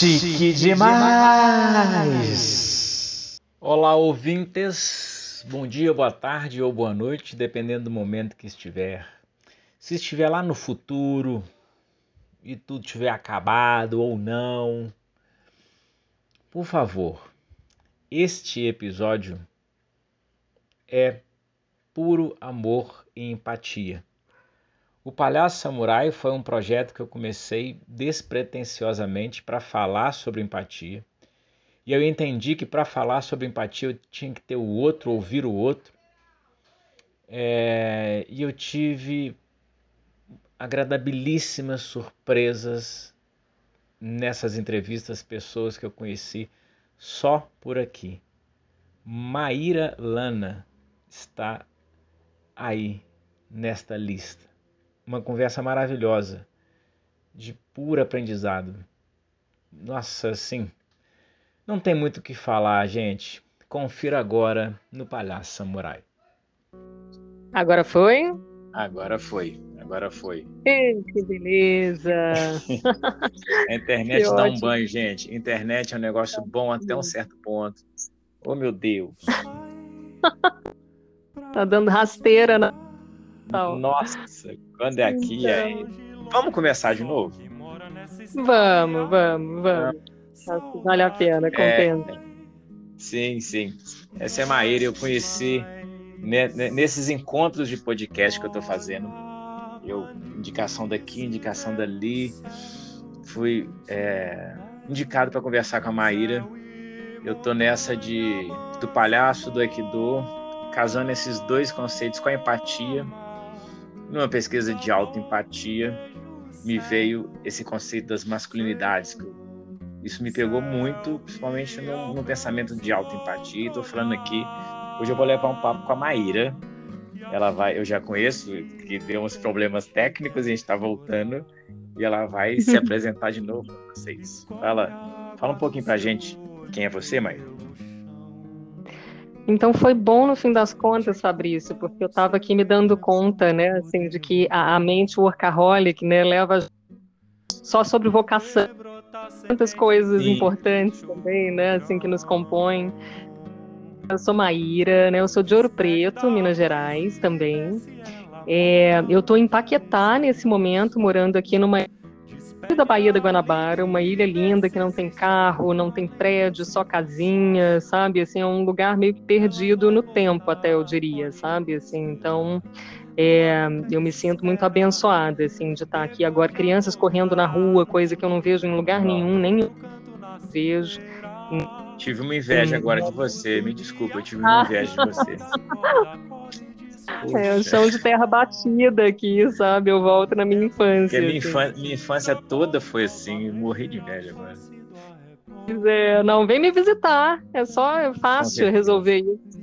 Chique demais! Olá, ouvintes. Bom dia, boa tarde ou boa noite, dependendo do momento que estiver. Se estiver lá no futuro e tudo tiver acabado ou não, por favor, este episódio é puro amor e empatia. O Palhaço Samurai foi um projeto que eu comecei despretensiosamente para falar sobre empatia. E eu entendi que para falar sobre empatia eu tinha que ter o outro, ouvir o outro. É, e eu tive agradabilíssimas surpresas nessas entrevistas, pessoas que eu conheci só por aqui. Maíra Lana está aí nesta lista uma conversa maravilhosa, de puro aprendizado. Nossa, sim. Não tem muito o que falar, gente. Confira agora no Palhaço Samurai. Agora foi? Agora foi. Agora foi. Ei, que beleza! A internet dá ótimo. um banho, gente. Internet é um negócio bom até um certo ponto. Oh, meu Deus! tá dando rasteira na nossa, quando é aqui, é. Vamos começar de novo? Vamos, vamos, vamos. Acho que vale a pena, é. compensa. É, sim, sim. Essa é a Maíra, eu conheci nesses encontros de podcast que eu estou fazendo. Eu, indicação daqui, indicação dali. Fui é, indicado para conversar com a Maíra. Eu tô nessa de do palhaço, do Aikido, casando esses dois conceitos com a empatia numa pesquisa de autoempatia, me veio esse conceito das masculinidades. Isso me pegou muito, principalmente no, no pensamento de autoempatia. Estou falando aqui, hoje eu vou levar um papo com a Maíra. Ela vai, eu já conheço, que deu uns problemas técnicos, a gente está voltando, e ela vai se apresentar de novo para vocês. Fala, fala um pouquinho para a gente quem é você, Maíra. Então foi bom no fim das contas, Fabrício, porque eu estava aqui me dando conta, né, assim, de que a, a mente workaholic, né, leva só sobre vocação, tantas coisas Sim. importantes também, né, assim, que nos compõem. Eu sou Maíra, né, eu sou de Ouro Preto, Minas Gerais, também. É, eu estou em Paquetá nesse momento, morando aqui numa da Baía da Guanabara, uma ilha linda que não tem carro, não tem prédio, só casinha, sabe? Assim, é um lugar meio perdido no tempo, até eu diria, sabe? Assim, então, é, eu me sinto muito abençoada, assim, de estar aqui agora, crianças correndo na rua, coisa que eu não vejo em lugar nenhum, nem vejo. Tive uma inveja agora de você, me desculpa, eu tive uma inveja de você. É o chão de terra batida aqui, sabe? Eu volto na minha infância. Minha, assim. minha, infância toda foi assim, morri de velha agora. É, não, vem me visitar. É só é fácil resolver isso.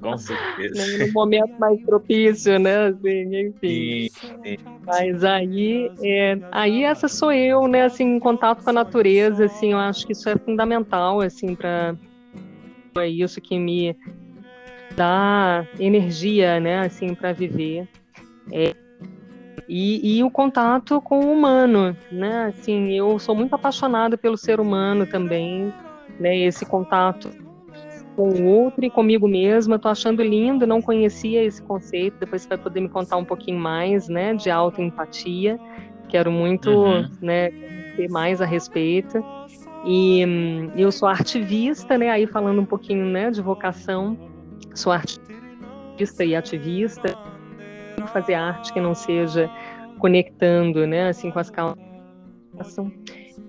Com certeza. no momento mais propício, né? Assim, enfim. Sim, sim. Mas aí, é, aí essa sou eu, né? Assim, em contato com a natureza, assim, eu acho que isso é fundamental, assim, para é isso que me dá energia, né, assim, para viver. É, e, e, o contato com o humano, né? Assim, eu sou muito apaixonada pelo ser humano também, né? Esse contato com o outro e comigo mesma, estou achando lindo, não conhecia esse conceito, depois você vai poder me contar um pouquinho mais, né, de autoempatia, quero muito, uhum. né, ter mais a respeito. E hum, eu sou ativista, né, aí falando um pouquinho, né, de vocação, sou artista e ativista, fazer arte que não seja conectando, né, assim, com as causas.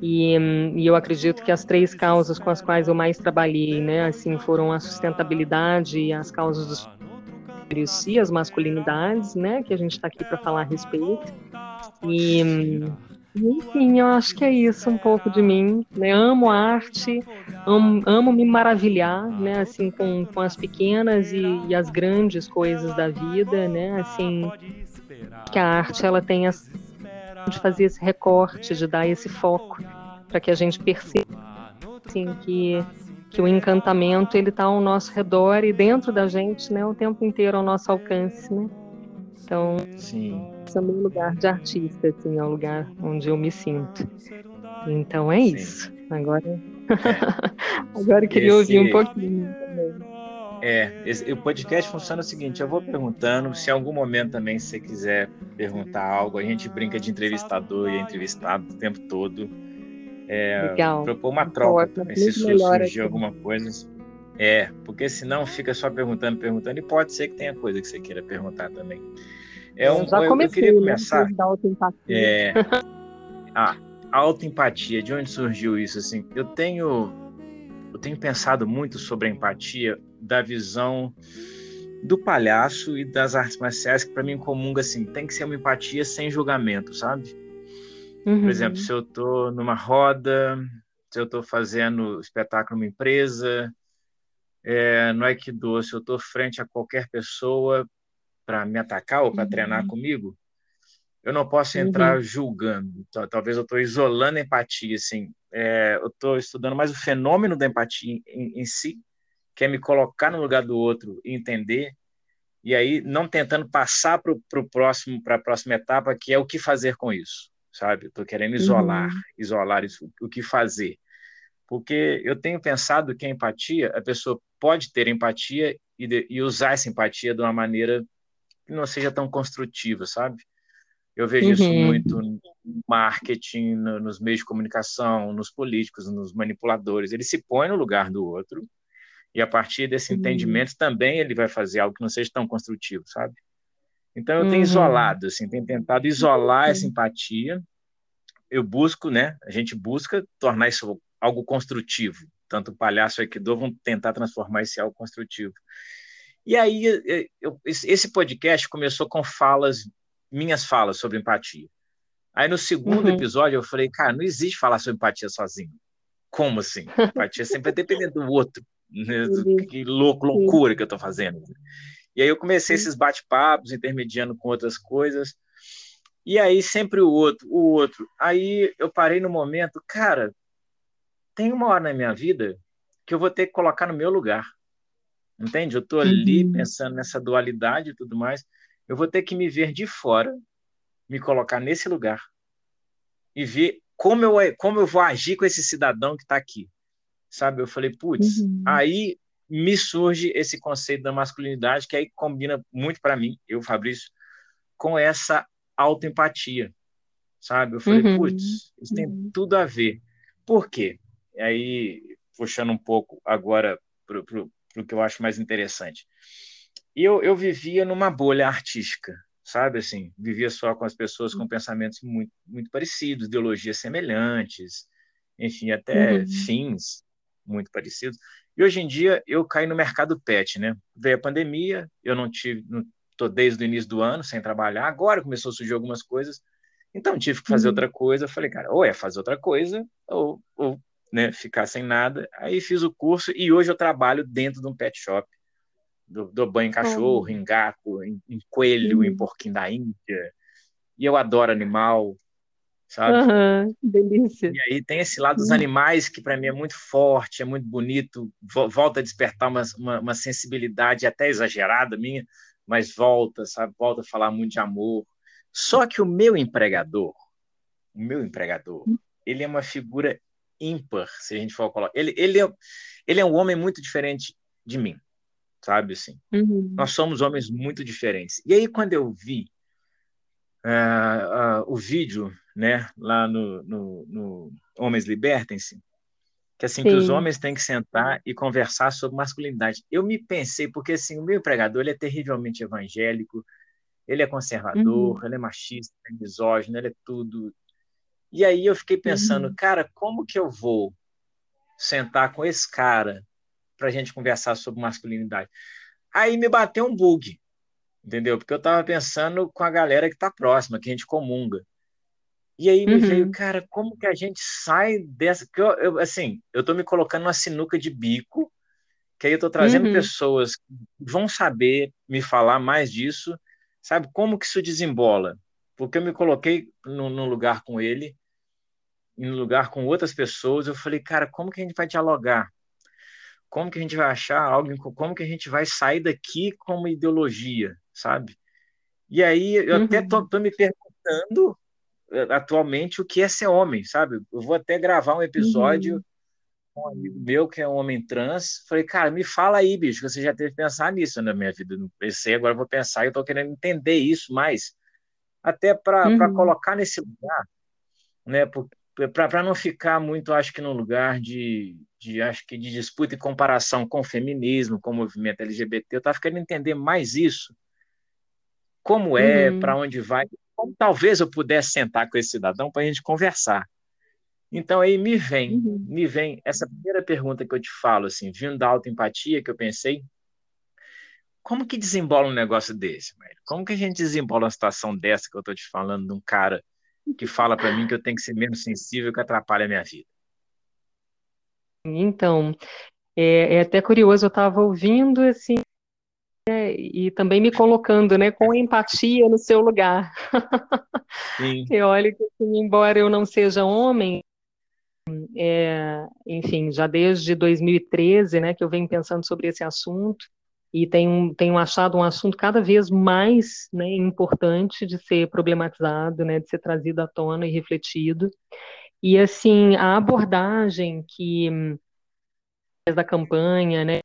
E, e, eu acredito que as três causas com as quais eu mais trabalhei, né, assim, foram a sustentabilidade as causas dos e as masculinidades, né, que a gente está aqui para falar a respeito. E enfim, eu acho que é isso um pouco de mim. Né? Amo arte, amo, amo me maravilhar, né? Assim, com, com as pequenas e, e, as grandes coisas da vida, né? Assim, que a arte ela tem a, de fazer esse recorte, de dar esse foco para que a gente perceba, assim, que que o encantamento ele está ao nosso redor e dentro da gente, né? O tempo inteiro ao nosso alcance, né? Então, Sim. É o meu lugar de artista, assim, é o lugar onde eu me sinto. Então é isso. Agora, é. agora eu queria Esse... ouvir um pouquinho também. É, esse, o podcast funciona o seguinte: eu vou perguntando, se em algum momento também você quiser perguntar algo, a gente brinca de entrevistador e entrevistado o tempo todo. É, Legal. Propor uma troca também, se surgir alguma coisa. É, porque senão fica só perguntando, perguntando, e pode ser que tenha coisa que você queira perguntar também. É um, já comecei, eu, queria né, começar. Né, é, a autoempatia, de onde surgiu isso? Assim, eu tenho, eu tenho pensado muito sobre a empatia da visão do palhaço e das artes marciais que para mim comunga assim, tem que ser uma empatia sem julgamento, sabe? Uhum. Por exemplo, se eu estou numa roda, se eu estou fazendo espetáculo numa empresa, é, no Aikido, se eu estou frente a qualquer pessoa para me atacar ou para uhum. treinar comigo, eu não posso entrar uhum. julgando. Talvez eu estou isolando a empatia, assim. É, eu estou estudando mais o fenômeno da empatia em, em si, que é me colocar no lugar do outro e entender, e aí não tentando passar para o próximo, para a próxima etapa, que é o que fazer com isso, sabe? Estou querendo isolar, uhum. isolar isso, o que fazer. Porque eu tenho pensado que a empatia, a pessoa pode ter empatia e, de, e usar essa empatia de uma maneira não seja tão construtiva, sabe? Eu vejo uhum. isso muito no marketing, no, nos meios de comunicação, nos políticos, nos manipuladores. Ele se põe no lugar do outro e a partir desse uhum. entendimento também ele vai fazer algo que não seja tão construtivo, sabe? Então eu tenho uhum. isolado, assim, tenho tentado isolar essa empatia. Eu busco, né? A gente busca tornar isso algo construtivo. Tanto o palhaço e o Aikido vão tentar transformar esse algo construtivo. E aí, eu, esse podcast começou com falas, minhas falas sobre empatia. Aí no segundo uhum. episódio eu falei, cara, não existe falar sobre empatia sozinho. Como assim? Empatia sempre vai depender do outro. Né? Que louco, loucura que eu estou fazendo. E aí eu comecei esses bate-papos, intermediando com outras coisas. E aí sempre o outro, o outro. Aí eu parei no momento, cara, tem uma hora na minha vida que eu vou ter que colocar no meu lugar. Entende? Eu estou ali uhum. pensando nessa dualidade e tudo mais. Eu vou ter que me ver de fora, me colocar nesse lugar e ver como eu, como eu vou agir com esse cidadão que está aqui. Sabe? Eu falei, putz, uhum. aí me surge esse conceito da masculinidade que aí combina muito para mim, eu, Fabrício, com essa autoempatia. Sabe? Eu falei, uhum. putz, isso tem uhum. tudo a ver. Por quê? E aí, puxando um pouco agora para o que eu acho mais interessante. Eu, eu vivia numa bolha artística, sabe? Assim, vivia só com as pessoas com pensamentos muito, muito parecidos, ideologias semelhantes, enfim, até uhum. fins muito parecidos. E hoje em dia eu caí no mercado pet, né? Veio a pandemia, eu não tive, não tô desde o início do ano sem trabalhar, agora começou a surgir algumas coisas, então tive que fazer uhum. outra coisa. Falei, cara, ou é fazer outra coisa, ou, ou né, ficar sem nada. Aí fiz o curso e hoje eu trabalho dentro de um pet shop. Do, do banho em cachorro, em gato, em, em coelho, uhum. em porquinho da Índia. E eu adoro animal, sabe? Uhum, delícia. E aí tem esse lado dos uhum. animais que para mim é muito forte, é muito bonito, volta a despertar uma, uma, uma, sensibilidade até exagerada minha, mas volta, sabe? Volta a falar muito de amor. Só que o meu empregador, o meu empregador, ele é uma figura ímpar, se a gente for colocar. Ele, ele, é, ele é um homem muito diferente de mim, sabe? Assim, uhum. Nós somos homens muito diferentes. E aí, quando eu vi uh, uh, o vídeo né, lá no, no, no Homens Libertem-se, que assim Sim. que os homens têm que sentar e conversar sobre masculinidade. Eu me pensei porque assim o meu empregador ele é terrivelmente evangélico, ele é conservador, uhum. ele é machista, é misógino, ele é tudo. E aí eu fiquei pensando, uhum. cara, como que eu vou sentar com esse cara para a gente conversar sobre masculinidade? Aí me bateu um bug, entendeu? Porque eu estava pensando com a galera que está próxima, que a gente comunga. E aí me uhum. veio, cara, como que a gente sai dessa. Que eu, eu, assim, eu estou me colocando numa sinuca de bico, que aí eu estou trazendo uhum. pessoas que vão saber me falar mais disso, sabe? Como que isso desembola? Porque eu me coloquei no, no lugar com ele em lugar com outras pessoas, eu falei, cara, como que a gente vai dialogar? Como que a gente vai achar algo, como que a gente vai sair daqui com uma ideologia, sabe? E aí eu uhum. até tô, tô, me perguntando atualmente o que é ser homem, sabe? Eu vou até gravar um episódio uhum. com um amigo meu que é um homem trans. Falei, cara, me fala aí, bicho, você já teve que pensar nisso na minha vida. Não pensei, agora vou pensar e eu tô querendo entender isso mais, até para uhum. colocar nesse lugar, né? Para não ficar muito, acho que, no lugar de, de, acho que de disputa e comparação com o feminismo, com o movimento LGBT. Eu estava querendo entender mais isso. Como é, uhum. para onde vai, como talvez eu pudesse sentar com esse cidadão para a gente conversar. Então aí me vem, uhum. me vem essa primeira pergunta que eu te falo, assim, vindo da autoempatia que eu pensei, como que desembola um negócio desse, Como que a gente desembola uma situação dessa que eu estou te falando de um cara que fala para mim que eu tenho que ser menos sensível que atrapalha a minha vida? Então, é, é até curioso, eu estava ouvindo assim, né, e também me colocando, né, com empatia no seu lugar. Sim. E olha que, assim, embora eu não seja homem, é, enfim, já desde 2013, né, que eu venho pensando sobre esse assunto e tenho, tenho achado um assunto cada vez mais né, importante de ser problematizado, né, de ser trazido à tona e refletido. E assim, a abordagem que da campanha, né,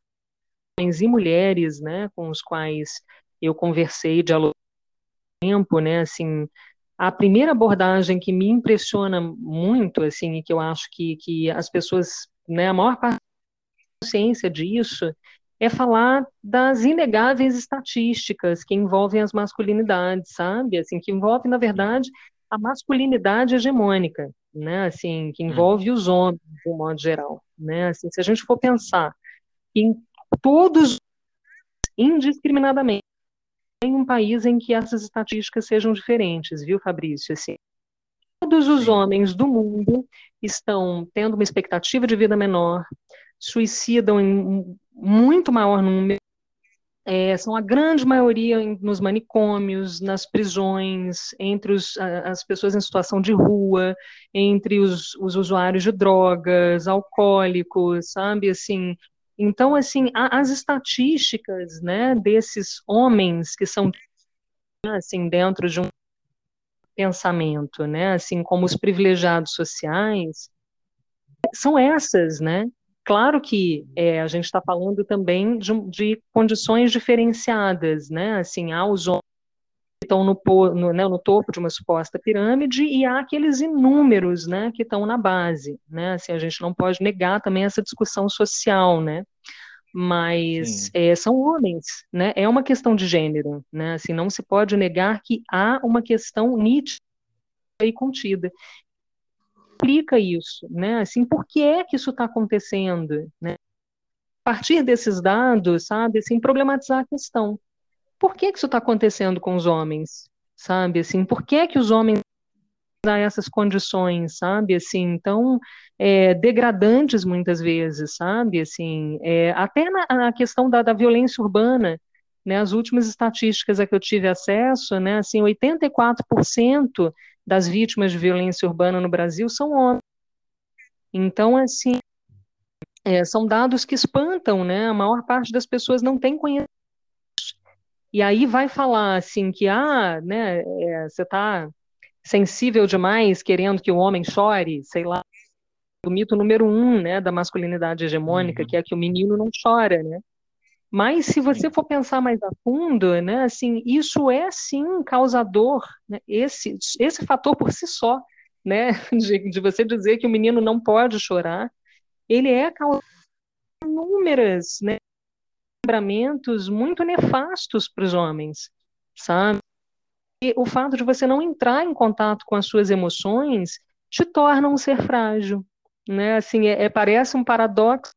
homens e mulheres, né, com os quais eu conversei, dialoguei tempo, né, assim, a primeira abordagem que me impressiona muito, assim, e que eu acho que, que as pessoas, né, a maior parte consciência disso, é falar das inegáveis estatísticas que envolvem as masculinidades, sabe? Assim, que envolve, na verdade, a masculinidade hegemônica, né? Assim, que envolve os homens, de um modo geral, né? Assim, se a gente for pensar em todos indiscriminadamente em um país em que essas estatísticas sejam diferentes, viu, Fabrício? Assim, todos os homens do mundo estão tendo uma expectativa de vida menor, suicidam em muito maior número, é, são a grande maioria nos manicômios, nas prisões, entre os, as pessoas em situação de rua, entre os, os usuários de drogas, alcoólicos, sabe, assim, então, assim, as estatísticas, né, desses homens que são, assim, dentro de um pensamento, né, assim, como os privilegiados sociais, são essas, né, Claro que é, a gente está falando também de, de, condições diferenciadas, né? Assim, há os homens que estão no, no, né, no, topo de uma suposta pirâmide e há aqueles inúmeros, né, que estão na base, né? Assim, a gente não pode negar também essa discussão social, né? Mas é, são homens, né? É uma questão de gênero, né? Assim, não se pode negar que há uma questão nítida e contida explica isso, né? Assim, por que é que isso está acontecendo, né? A partir desses dados, sabe, assim, problematizar a questão. Por que que isso está acontecendo com os homens, sabe? Assim, por que que os homens a essas condições, sabe, assim, tão é, degradantes muitas vezes, sabe, assim, é, até na, na questão da, da, violência urbana, né, as últimas estatísticas a que eu tive acesso, né, assim, 84% das vítimas de violência urbana no Brasil são homens. Então, assim, é, são dados que espantam, né? A maior parte das pessoas não tem conhecimento. E aí vai falar assim que, ah, né, é, você está sensível demais, querendo que o homem chore, sei lá, o mito número um, né, da masculinidade hegemônica, uhum. que é que o menino não chora, né? Mas se você for pensar mais a fundo, né, assim, isso é sim causador, né, esse, esse fator por si só, né, de, de você dizer que o menino não pode chorar, ele é causador de inúmeras, né, lembramentos muito nefastos para os homens, sabe? E o fato de você não entrar em contato com as suas emoções te torna um ser frágil, né? Assim, é, é parece um paradoxo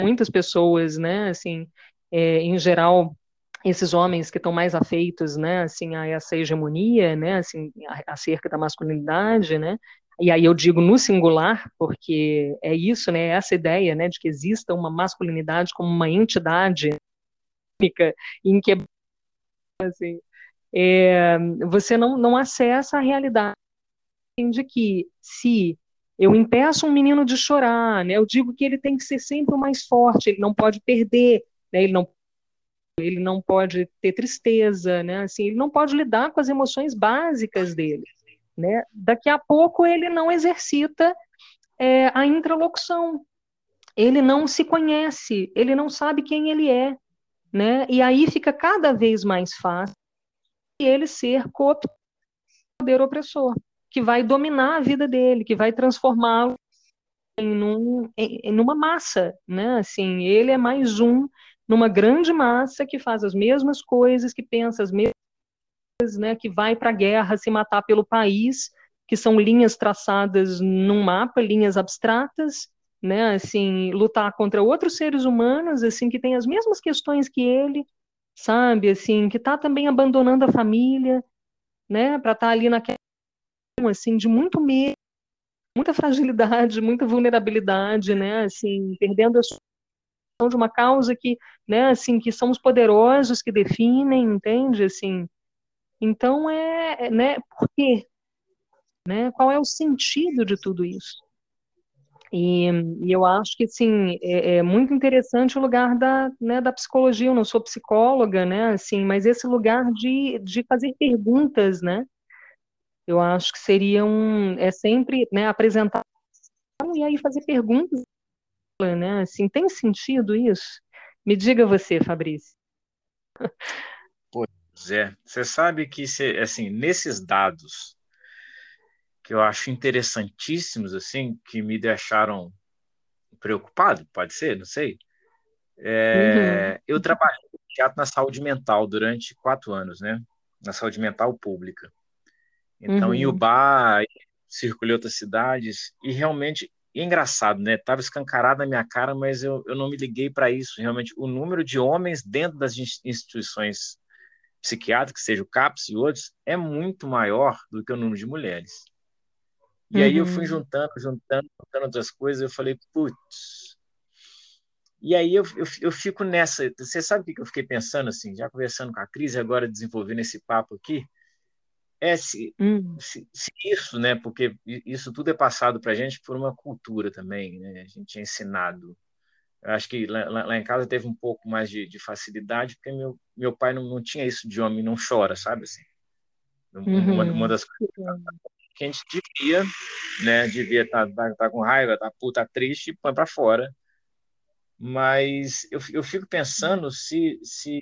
muitas pessoas, né, assim, é, em geral, esses homens que estão mais afeitos, né, assim, a essa hegemonia, né, assim, acerca da masculinidade, né, e aí eu digo no singular, porque é isso, né, essa ideia, né, de que exista uma masculinidade como uma entidade única, em que, assim, é, você não, não acessa a realidade de que se eu impeço um menino de chorar, né? Eu digo que ele tem que ser sempre o mais forte, ele não pode perder, né? Ele não ele não pode ter tristeza, né? Assim, ele não pode lidar com as emoções básicas dele, né? Daqui a pouco ele não exercita é, a intralocução, ele não se conhece, ele não sabe quem ele é, né? E aí fica cada vez mais fácil ele ser cooptado poder opressor, que vai dominar a vida dele, que vai transformá-lo em, num, em, em numa massa, né? Assim, ele é mais um numa grande massa que faz as mesmas coisas, que pensa as mesmas coisas, né? Que vai para a guerra se matar pelo país, que são linhas traçadas num mapa, linhas abstratas, né? Assim, lutar contra outros seres humanos, assim, que têm as mesmas questões que ele, sabe? Assim, que está também abandonando a família, né? Para estar tá ali naquela assim de muito medo, muita fragilidade, muita vulnerabilidade, né? Assim, perdendo a sua de uma causa que, né? Assim, que são os poderosos que definem, entende? Assim, então é, é né? Por quê? Né? Qual é o sentido de tudo isso? E, e, eu acho que, assim, é, é, muito interessante o lugar da, né, da psicologia. Eu não sou psicóloga, né, assim, mas esse lugar de, de fazer perguntas, né? Eu acho que seria um, é sempre, né, apresentar e aí fazer perguntas, né? Assim, tem sentido isso? Me diga você, Fabrício. Pois é, você sabe que, assim, nesses dados que eu acho interessantíssimos, assim, que me deixaram preocupado, pode ser, não sei. É, uhum. Eu trabalhei no teatro na saúde mental durante quatro anos, né? Na saúde mental pública. Então, uhum. em Ubá, circulei outras cidades, e realmente, é engraçado, né? Tava escancarado na minha cara, mas eu, eu não me liguei para isso. Realmente, o número de homens dentro das instituições psiquiátricas, seja o CAPS e outros, é muito maior do que o número de mulheres. E uhum. aí eu fui uhum. juntando, juntando, juntando outras coisas, eu falei, putz. E aí eu, eu, eu fico nessa. Você sabe o que eu fiquei pensando, assim, já conversando com a Cris, agora desenvolvendo esse papo aqui? É se, uhum. se, se, isso, né? Porque isso tudo é passado para a gente por uma cultura também, né? A gente é ensinado. Eu acho que lá, lá, em casa teve um pouco mais de, de, facilidade, porque meu, meu pai não, não tinha isso de homem não chora, sabe? Assim, uhum. uma, uma das coisas que a gente devia, né? Devia estar tá, tá, tá com raiva, tá puta triste, põe para fora. Mas eu, eu fico pensando se, se,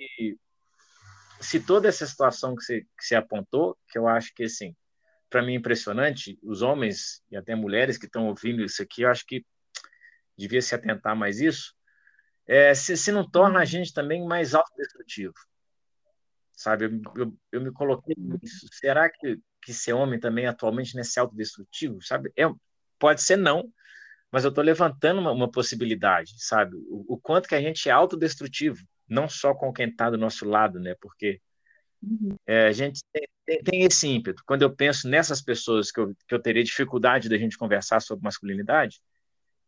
se toda essa situação que você, que você apontou, que eu acho que, assim, para mim é impressionante, os homens e até mulheres que estão ouvindo isso aqui, eu acho que devia se atentar mais isso, é, se, se não torna a gente também mais autodestrutivo. Sabe, eu, eu, eu me coloquei nisso. Será que que ser homem também atualmente nesse autodestrutivo, sabe? É, pode ser não, mas eu estou levantando uma, uma, possibilidade, sabe? O, o, quanto que a gente é autodestrutivo, não só com quem está do nosso lado, né? Porque uhum. é, a gente tem, tem, tem, esse ímpeto. Quando eu penso nessas pessoas que eu, que eu teria dificuldade da gente conversar sobre masculinidade,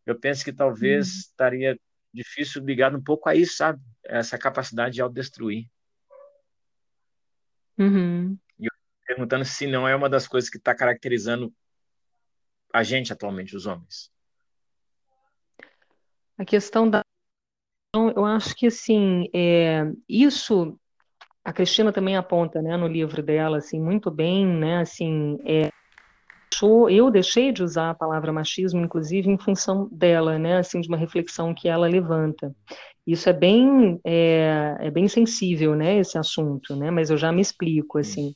eu penso que talvez uhum. estaria difícil ligado um pouco a isso, sabe? Essa capacidade de autodestruir. Uhum perguntando se não é uma das coisas que está caracterizando a gente atualmente, os homens. A questão da. Eu acho que, assim, é, isso a Cristina também aponta, né, no livro dela, assim, muito bem, né, assim, é, eu deixei de usar a palavra machismo, inclusive, em função dela, né, assim, de uma reflexão que ela levanta. Isso é bem, é, é bem sensível, né, esse assunto, né, mas eu já me explico, assim.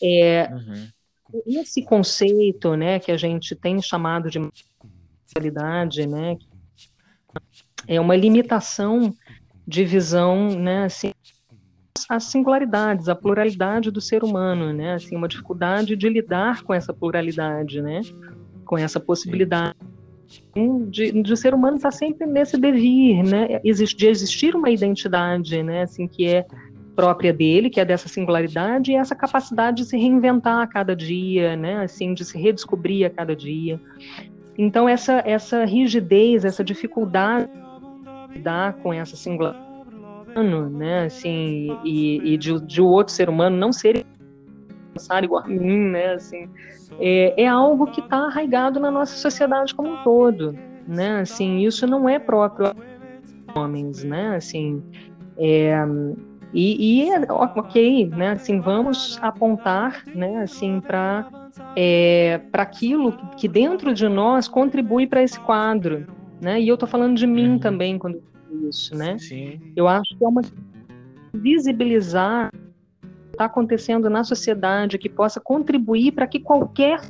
É, uhum. Esse conceito, né, que a gente tem chamado de sexualidade, né, é uma limitação de visão, né, assim, as singularidades, a pluralidade do ser humano, né, assim, uma dificuldade de lidar com essa pluralidade, né, com essa possibilidade de, de o ser humano estar tá sempre nesse devir, né, de existir uma identidade, né, assim, que é própria dele, que é dessa singularidade, e essa capacidade de se reinventar a cada dia, né, assim, de se redescobrir a cada dia. Então, essa, essa rigidez, essa dificuldade de lidar com essa singularidade, né, assim, e, e de, de outro ser humano não ser igual a mim, né, assim, é, é algo que está arraigado na nossa sociedade como um todo, né, assim, isso não é próprio homens, né, assim, é, e, e ok, né, assim, vamos apontar, né, assim, para é, para aquilo que dentro de nós contribui para esse quadro, né? E eu estou falando de mim uhum. também quando isso, né? Sim. Eu acho que é uma visibilizar o que está acontecendo na sociedade que possa contribuir para que qualquer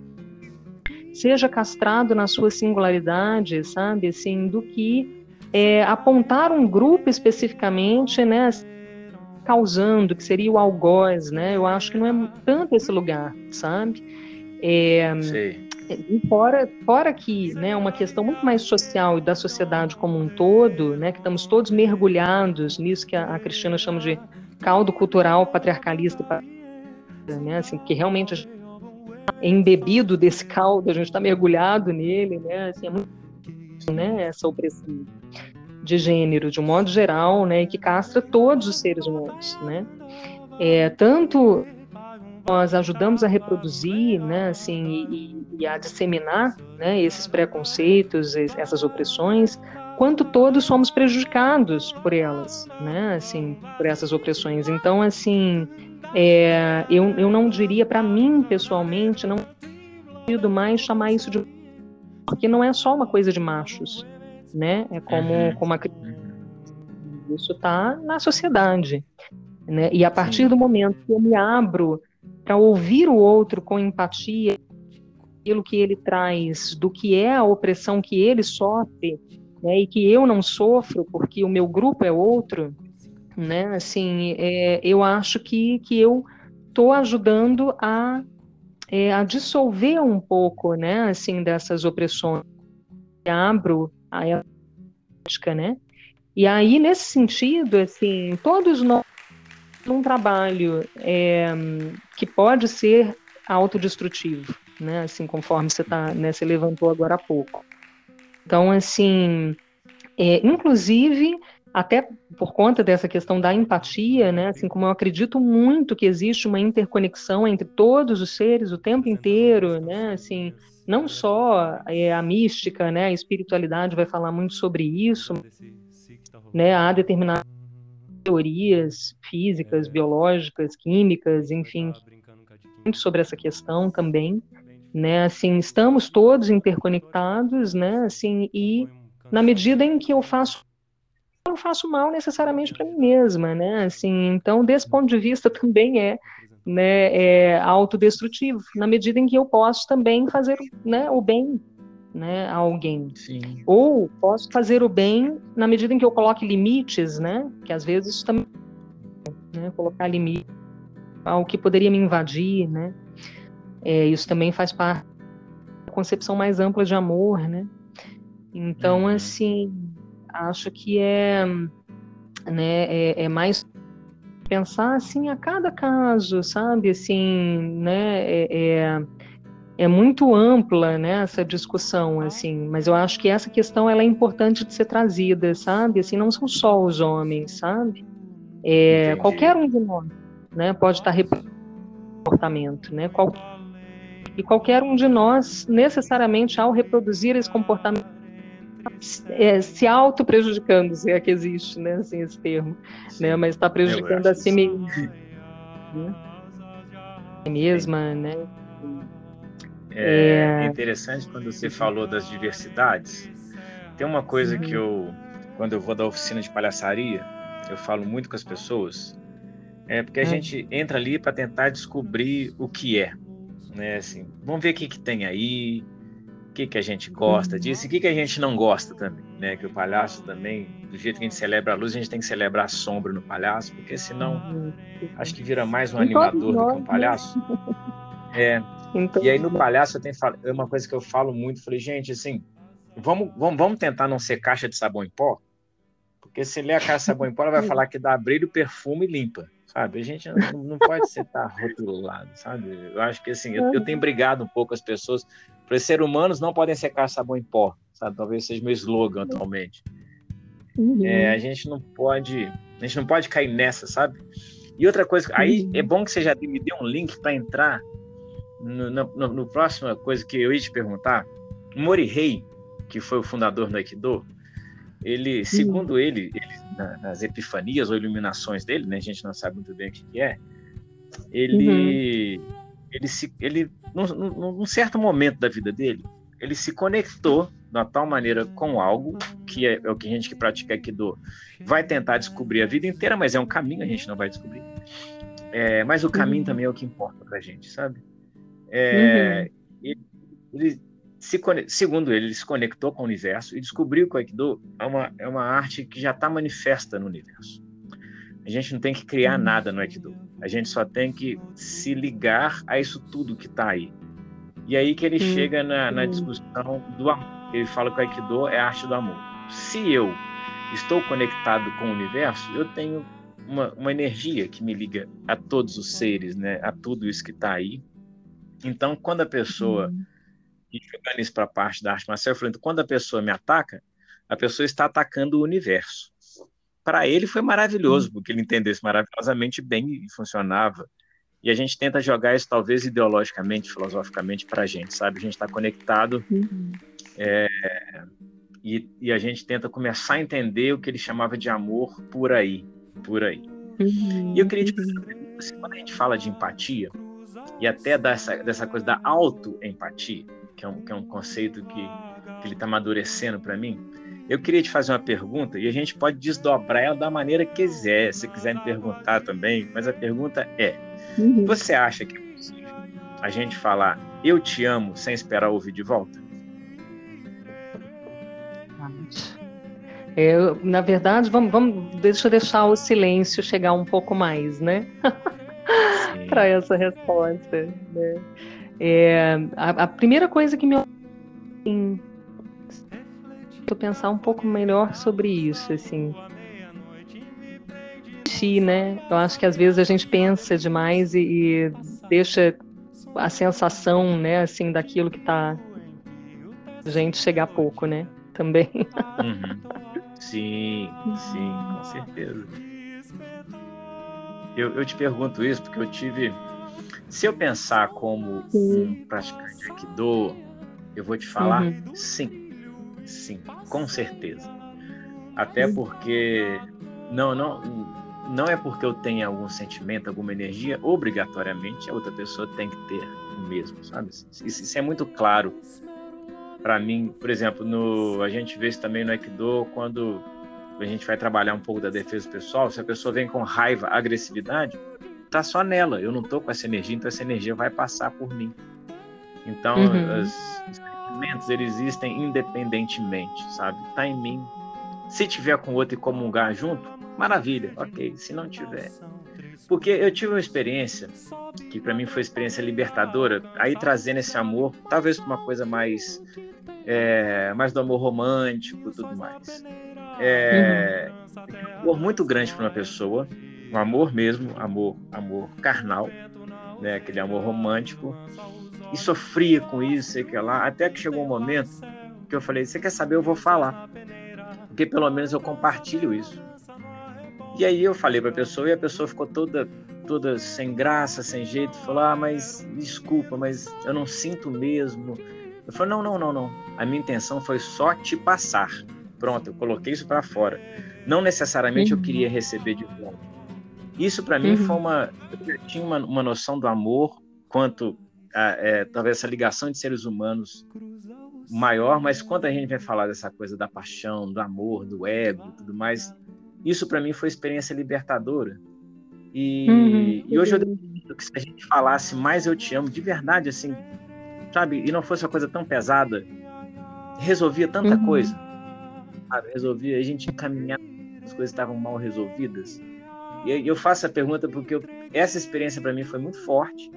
seja castrado na sua singularidade, sabe? Assim, do que é, apontar um grupo especificamente, né? Causando, que seria o algoz, né? Eu acho que não é tanto esse lugar, sabe? É, fora, fora que né, uma questão muito mais social e da sociedade como um todo, né, que estamos todos mergulhados nisso que a, a Cristina chama de caldo cultural patriarcalista, né, assim, porque realmente a gente é embebido desse caldo, a gente está mergulhado nele, né, assim, é muito né, essa opressão de gênero, de um modo geral, né, que castra todos os seres humanos, né, é, tanto nós ajudamos a reproduzir, né, assim, e, e a disseminar, né, esses preconceitos, essas opressões, quanto todos somos prejudicados por elas, né, assim, por essas opressões. Então, assim, é, eu, eu não diria para mim pessoalmente, não sentido mais chamar isso de porque não é só uma coisa de machos, né? É como uhum. como a isso está na sociedade, né? E a partir Sim. do momento que eu me abro para ouvir o outro com empatia, aquilo que ele traz, do que é a opressão que ele sofre, né, e que eu não sofro porque o meu grupo é outro, né? Assim, é, eu acho que, que eu estou ajudando a, é, a dissolver um pouco, né? Assim, dessas opressões. Abro a ética, né? E aí, nesse sentido, assim, todos nós um trabalho é, que pode ser autodestrutivo, né? Assim, conforme você tá, né, você levantou agora há pouco. Então, assim, é, inclusive até por conta dessa questão da empatia, né? Assim como eu acredito muito que existe uma interconexão entre todos os seres o tempo inteiro, né? Assim, não só é, a mística, né? A espiritualidade vai falar muito sobre isso, né? Há determinadas teorias físicas, biológicas, químicas, enfim, muito sobre essa questão também, né? Assim, estamos todos interconectados, né? Assim, e na medida em que eu faço eu não faço mal necessariamente para mim mesma, né? Assim, então desse ponto de vista também é, né, é autodestrutivo, na medida em que eu posso também fazer, né, o bem né, a alguém. Sim. Ou posso fazer o bem na medida em que eu coloque limites, né? Que às vezes também né, colocar limite ao que poderia me invadir, né? É, isso também faz parte da concepção mais ampla de amor, né? Então, uhum. assim, acho que é, né, é, é mais pensar assim a cada caso, sabe? Assim, né? É, é, é muito ampla né, essa discussão, assim, mas eu acho que essa questão ela é importante de ser trazida, sabe? Assim, não são só os homens, sabe? É, qualquer um de nós, né, pode estar comportamento, né? Qual, e qualquer um de nós, necessariamente, ao reproduzir esse comportamento, é, se auto prejudicando, se é que existe, né, assim, esse termo, Sim, né? Mas está prejudicando a si mesmo, né? mesma, né? É, é interessante quando você falou das diversidades. Tem uma coisa uhum. que eu, quando eu vou da oficina de palhaçaria, eu falo muito com as pessoas, é porque a uhum. gente entra ali para tentar descobrir o que é, né? Assim, vamos ver o que, que tem aí, o que, que a gente gosta disso e o que, que a gente não gosta também, né? Que o palhaço também, do jeito que a gente celebra a luz, a gente tem que celebrar a sombra no palhaço, porque senão uhum. acho que vira mais um animador do que um né? palhaço. É, então, e aí no palhaço eu tenho é uma coisa que eu falo muito, falei, gente, assim, vamos, vamos, vamos tentar não ser caixa de sabão em pó, porque se ler a caixa de sabão em pó, ela vai falar que dá brilho, perfume e limpa, sabe? A gente não, não pode ser tá rotulado, sabe? Eu acho que assim, eu, eu tenho brigado um pouco as pessoas, para ser humanos não podem ser caixa de sabão em pó, sabe? Talvez seja meu slogan atualmente. Uhum. É, a gente não pode, a gente não pode cair nessa, sabe? E outra coisa, aí uhum. é bom que você já me dê um link para entrar no, no, no próxima coisa que eu ia te perguntar, Morihei, que foi o fundador do Aikido, ele, segundo ele, ele na, nas epifanias ou iluminações dele, né, a gente não sabe muito bem o que, que é, ele, uhum. ele se, ele, num, num certo momento da vida dele, ele se conectou de uma tal maneira com algo que é, é, o que a gente que pratica Aikido vai tentar descobrir a vida inteira, mas é um caminho, a gente não vai descobrir. É, mas o caminho uhum. também é o que importa pra gente, sabe? É, uhum. ele, ele se, segundo ele, ele se conectou com o universo e descobriu que o Aikido é uma, é uma arte que já está manifesta no universo. A gente não tem que criar nada no Aikido. A gente só tem que se ligar a isso tudo que está aí. E aí que ele uhum. chega na, na, discussão do amor. Ele fala que o Aikido é a arte do amor. Se eu estou conectado com o universo, eu tenho uma, uma energia que me liga a todos os seres, né? a tudo isso que está aí. Então, quando a pessoa uhum jogando isso para a parte da arte marcial, eu falei, então, quando a pessoa me ataca, a pessoa está atacando o universo. Para ele foi maravilhoso, porque ele entendeu isso maravilhosamente bem e funcionava. E a gente tenta jogar isso, talvez ideologicamente, filosoficamente, para a gente, sabe? A gente está conectado uhum. é, e, e, a gente tenta começar a entender o que ele chamava de amor por aí, por aí. Uhum. E eu queria te perguntar, assim, quando a gente fala de empatia, e até dessa, dessa coisa da auto-empatia, que é um, que é um conceito que, que ele está amadurecendo para mim. Eu queria te fazer uma pergunta e a gente pode desdobrar ela da maneira que quiser, se quiser me perguntar também, mas a pergunta é: uhum. você acha que é possível a gente falar eu te amo sem esperar ouvir de volta? É, na verdade, vamos, vamos, deixa eu deixar o silêncio chegar um pouco mais, né? Para essa resposta. Né? É, a, a, primeira coisa que me assim, pensar um pouco melhor sobre isso, assim. Né? Eu acho que às vezes a gente pensa demais e, e deixa a sensação, né, assim, daquilo que está a gente chegar pouco, né? Também. Uhum. Sim, sim, com certeza. Eu, eu te pergunto isso porque eu tive se eu pensar como um praticante de Aikido, eu vou te falar uhum. sim. Sim, com certeza. Até porque não, não, não é porque eu tenha algum sentimento, alguma energia, obrigatoriamente a outra pessoa tem que ter o mesmo, sabe? Isso, isso é muito claro para mim. Por exemplo, no, a gente vê isso também no Aikido quando a gente vai trabalhar um pouco da defesa pessoal. Se a pessoa vem com raiva, agressividade, tá só nela. Eu não tô com essa energia, então essa energia vai passar por mim. Então, uhum. os sentimentos, eles existem independentemente, sabe? Tá em mim. Se tiver com outro e comungar junto, maravilha, ok. Se não tiver. Porque eu tive uma experiência que para mim foi experiência libertadora, aí trazendo esse amor, talvez para uma coisa mais é, mais do amor romântico, tudo mais. É, uhum. um amor muito grande para uma pessoa um amor mesmo, amor, amor carnal, né, aquele amor romântico, e sofria com isso, sei que lá, até que chegou um momento que eu falei, você quer saber, eu vou falar, porque pelo menos eu compartilho isso. E aí eu falei para a pessoa e a pessoa ficou toda toda sem graça, sem jeito, falou: "Ah, mas desculpa, mas eu não sinto mesmo". Eu falei: "Não, não, não, não. A minha intenção foi só te passar. Pronto, eu coloquei isso para fora. Não necessariamente eu queria receber de volta. Isso para mim uhum. foi uma. Eu tinha uma, uma noção do amor quanto a, é, talvez essa ligação de seres humanos maior, mas quando a gente vai falar dessa coisa da paixão, do amor, do ego, tudo mais, isso para mim foi experiência libertadora. E, uhum. e hoje eu decido que se a gente falasse mais eu te amo de verdade, assim, sabe, e não fosse uma coisa tão pesada, resolvia tanta uhum. coisa. Sabe? Resolvia a gente encaminhar as coisas estavam mal resolvidas e eu faço essa pergunta porque eu, essa experiência para mim foi muito forte,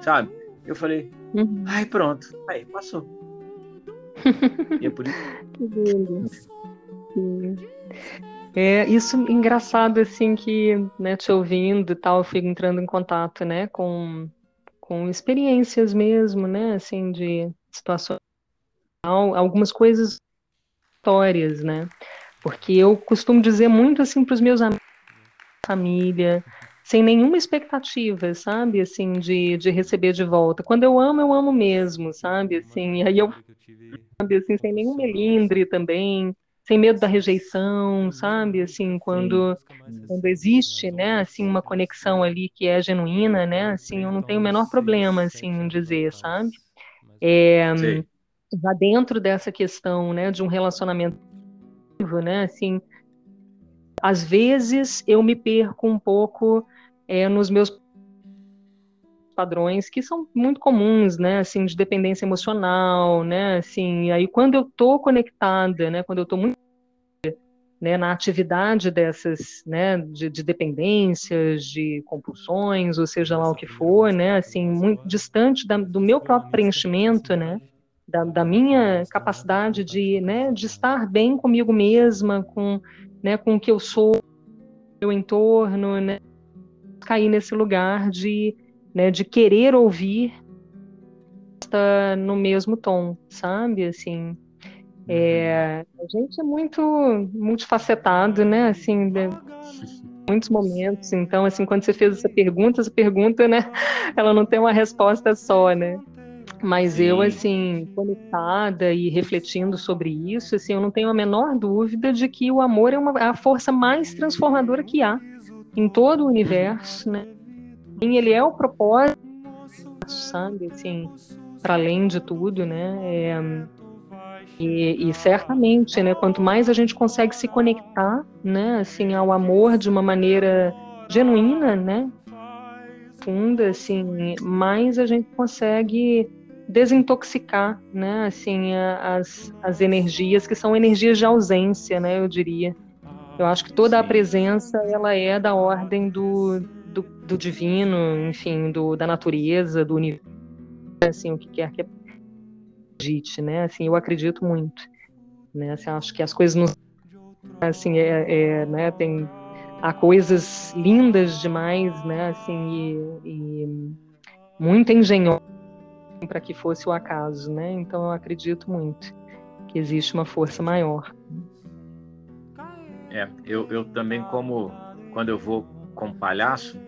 sabe? Eu falei, uhum. ai, pronto, aí passou. e é por isso. Que lindo. É isso engraçado assim que, né, te ouvindo e tal, eu fico entrando em contato, né, com, com experiências mesmo, né, assim de situações, algumas coisas, histórias, né? Porque eu costumo dizer muito assim para os meus amigos família, sem nenhuma expectativa, sabe, assim, de, de receber de volta. Quando eu amo, eu amo mesmo, sabe, assim, aí eu, sabe, assim, sem nenhum melindre também, sem medo da rejeição, sabe? Assim, quando, quando existe, né, assim, uma conexão ali que é genuína, né, assim, eu não tenho o menor problema, assim, em dizer, sabe? É, já dentro dessa questão, né, de um relacionamento, né, assim, às vezes eu me perco um pouco é, nos meus padrões que são muito comuns, né, assim, de dependência emocional, né, assim, aí quando eu tô conectada, né, quando eu tô muito né, na atividade dessas, né, de, de, dependências, de compulsões, ou seja lá o que for, né, assim, muito distante da, do meu próprio preenchimento, né, da, da, minha capacidade de, né, de estar bem comigo mesma, com, né, com o que eu sou, meu entorno, né, cair nesse lugar de né, de querer ouvir no mesmo tom, sabe? Assim, é, a gente é muito multifacetado, né? Assim, de, muitos momentos. Então, assim, quando você fez essa pergunta, essa pergunta, né? Ela não tem uma resposta só, né? Mas Sim. eu, assim, conectada e refletindo sobre isso, assim, eu não tenho a menor dúvida de que o amor é uma, a força mais transformadora que há em todo o universo, né? ele é o propósito, sabe, assim, para além de tudo, né? É, e, e, certamente, né, quanto mais a gente consegue se conectar, né, assim, ao amor de uma maneira genuína, né, funda, assim, mais a gente consegue desintoxicar, né, assim, as, as energias que são energias de ausência, né, eu diria. Eu acho que toda a presença ela é da ordem do, do, do divino, enfim, do, da natureza, do universo, assim, o que quer que acredite, né? Assim, eu acredito muito, né? Assim, acho que as coisas não assim, é, é, né? Tem há coisas lindas demais, né? Assim, e, e muito engenhosas para que fosse o acaso, né? Então eu acredito muito que existe uma força maior. É, eu, eu também como quando eu vou como palhaço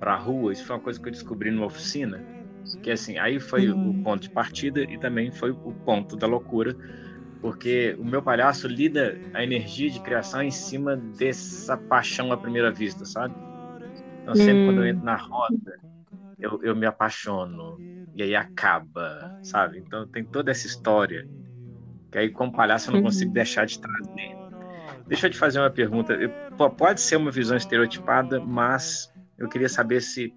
para a rua, isso foi uma coisa que eu descobri numa oficina, que assim, aí foi uhum. o ponto de partida e também foi o ponto da loucura, porque o meu palhaço lida a energia de criação em cima dessa paixão à primeira vista, sabe? Então sempre uhum. quando eu entro na roda, eu, eu me apaixono e aí acaba, sabe? Então tem toda essa história que aí como palhaço eu não consigo uhum. deixar de trazer. Deixa eu te fazer uma pergunta. Pode ser uma visão estereotipada, mas eu queria saber se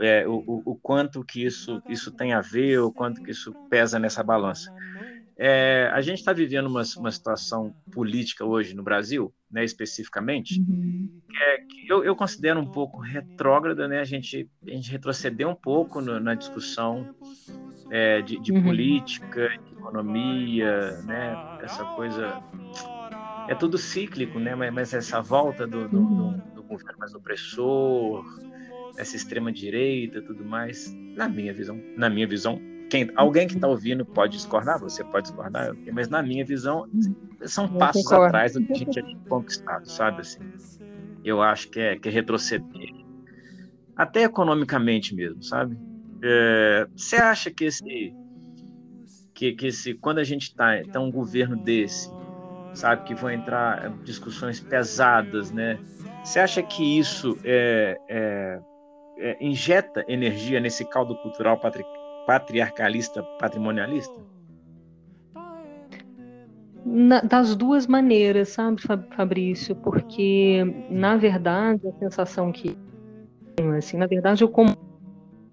é, o, o, quanto que isso, isso tem a ver, o quanto que isso pesa nessa balança. É, a gente está vivendo uma, uma situação política hoje no Brasil, né, especificamente, uhum. que, é, que eu, eu, considero um pouco retrógrada, né? A gente, a gente retrocedeu um pouco no, na discussão é, de, de uhum. política, de economia, né? Essa coisa é tudo cíclico, né? Mas, mas essa volta do, do, do, do, governo mais opressor, essa extrema direita, tudo mais, na minha visão, na minha visão, quem, alguém que está ouvindo pode discordar, você pode discordar, mas na minha visão são passos atrás do que a gente tinha conquistado, sabe assim? Eu acho que é, que é retroceder, até economicamente mesmo, sabe? É, você acha que esse que, que esse quando a gente está tá um governo desse sabe? Que vão entrar discussões pesadas, né? Você acha que isso é, é, é, injeta energia nesse caldo cultural patriarcalista, patrimonialista? Na, das duas maneiras, sabe, Fabrício? Porque, na verdade, a sensação que. Assim, na verdade, eu como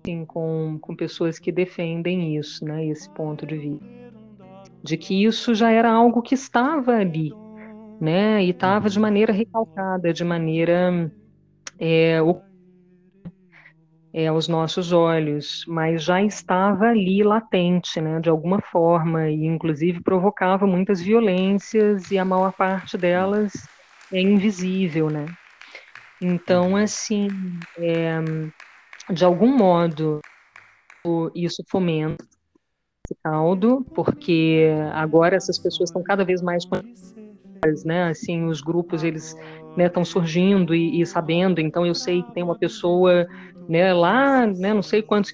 assim, com, com pessoas que defendem isso, né, esse ponto de vista de que isso já era algo que estava ali, né? E estava de uhum. maneira recalcada, de maneira é, é, aos nossos olhos, mas já estava ali latente, né? De alguma forma e inclusive provocava muitas violências e a maior parte delas é invisível, né? Então, uhum. assim, é, de algum modo, isso fomenta esse caldo, porque agora essas pessoas estão cada vez mais né? Assim, os grupos eles estão né, surgindo e, e, sabendo. Então eu sei que tem uma pessoa, né, lá, né, não sei quantos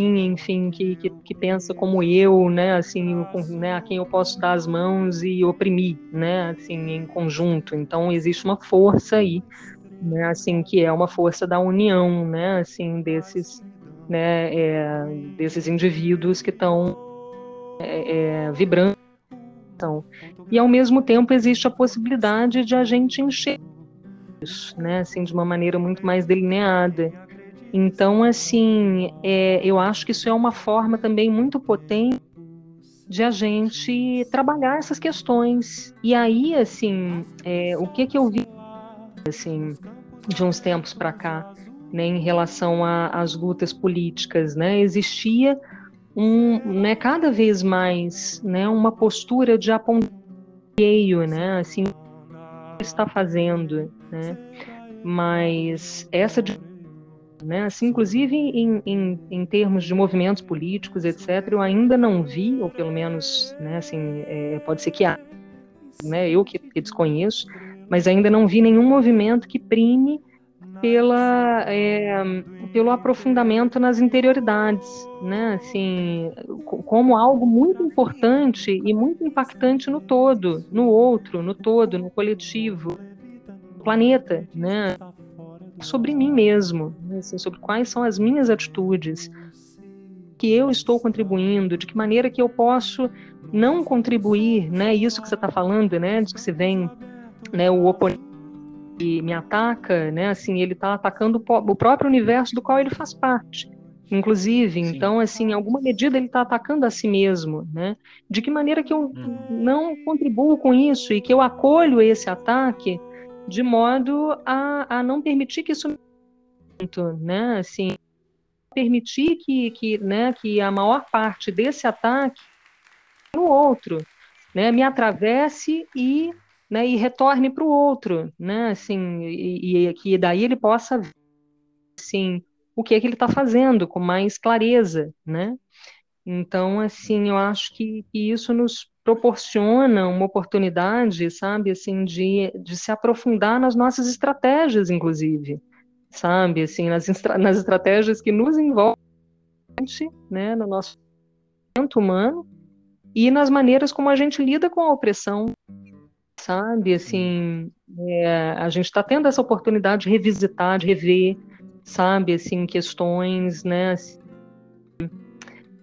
enfim, que, que, que, pensa como eu, né, assim, né, a quem eu posso dar as mãos e oprimir, né, assim, em conjunto. Então existe uma força aí, né, assim, que é uma força da união, né, assim, desses, né, é, desses indivíduos que estão é, é, vibrando. E ao mesmo tempo existe a possibilidade de a gente encher isso, né, assim, de uma maneira muito mais delineada. Então, assim, é, eu acho que isso é uma forma também muito potente de a gente trabalhar essas questões. E aí, assim, é, o que que eu vi, assim, de uns tempos para cá, né, em relação às lutas políticas, né, existia um, né, cada vez mais, né, uma postura de aponteio, né, assim, está fazendo, né, mas essa de né? Assim, inclusive em, em, em, termos de movimentos políticos, etc., eu ainda não vi, ou pelo menos, né, assim, é, pode ser que há, né, eu que, que, desconheço, mas ainda não vi nenhum movimento que prime pela, é, pelo aprofundamento nas interioridades, né, assim, como algo muito importante e muito impactante no todo, no outro, no todo, no coletivo, no planeta, né, sobre mim mesmo, né, assim, sobre quais são as minhas atitudes que eu estou contribuindo, de que maneira que eu posso não contribuir, né? Isso que você está falando, né? De que se vem, né? O oponente e me ataca, né? Assim, ele está atacando o próprio universo do qual ele faz parte. Inclusive, Sim. então, assim, em alguma medida ele está atacando a si mesmo, né? De que maneira que eu hum. não contribuo com isso e que eu acolho esse ataque de modo a, a não permitir que isso né? Assim permitir que, que né que a maior parte desse ataque no outro né me atravesse e né e retorne para o outro né? Assim e, e que daí ele possa ver assim o que é que ele está fazendo com mais clareza né? Então assim eu acho que, que isso nos proporciona uma oportunidade, sabe, assim, de, de se aprofundar nas nossas estratégias, inclusive, sabe, assim, nas, nas estratégias que nos envolvem, né, no nosso humano e nas maneiras como a gente lida com a opressão, sabe, assim, é, a gente está tendo essa oportunidade de revisitar, de rever, sabe, assim, questões, né, assim,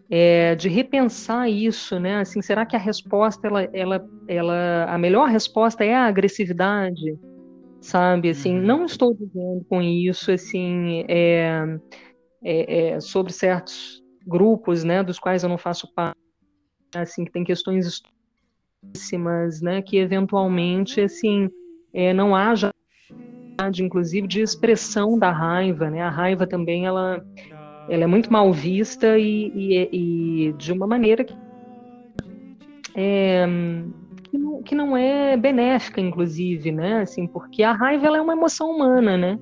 é, de repensar isso, né? Assim, será que a resposta, ela, ela, ela, a melhor resposta é a agressividade, sabe? Assim, uhum. não estou dizendo com isso, assim, é, é, é, sobre certos grupos, né, dos quais eu não faço parte, assim, que tem questões históricas, né, que eventualmente, assim, é, não haja inclusive de expressão da raiva, né? A raiva também ela ela é muito mal vista e, e, e de uma maneira que, é, que, não, que, não, é benéfica, inclusive, né? Assim, porque a raiva ela é uma emoção humana, né?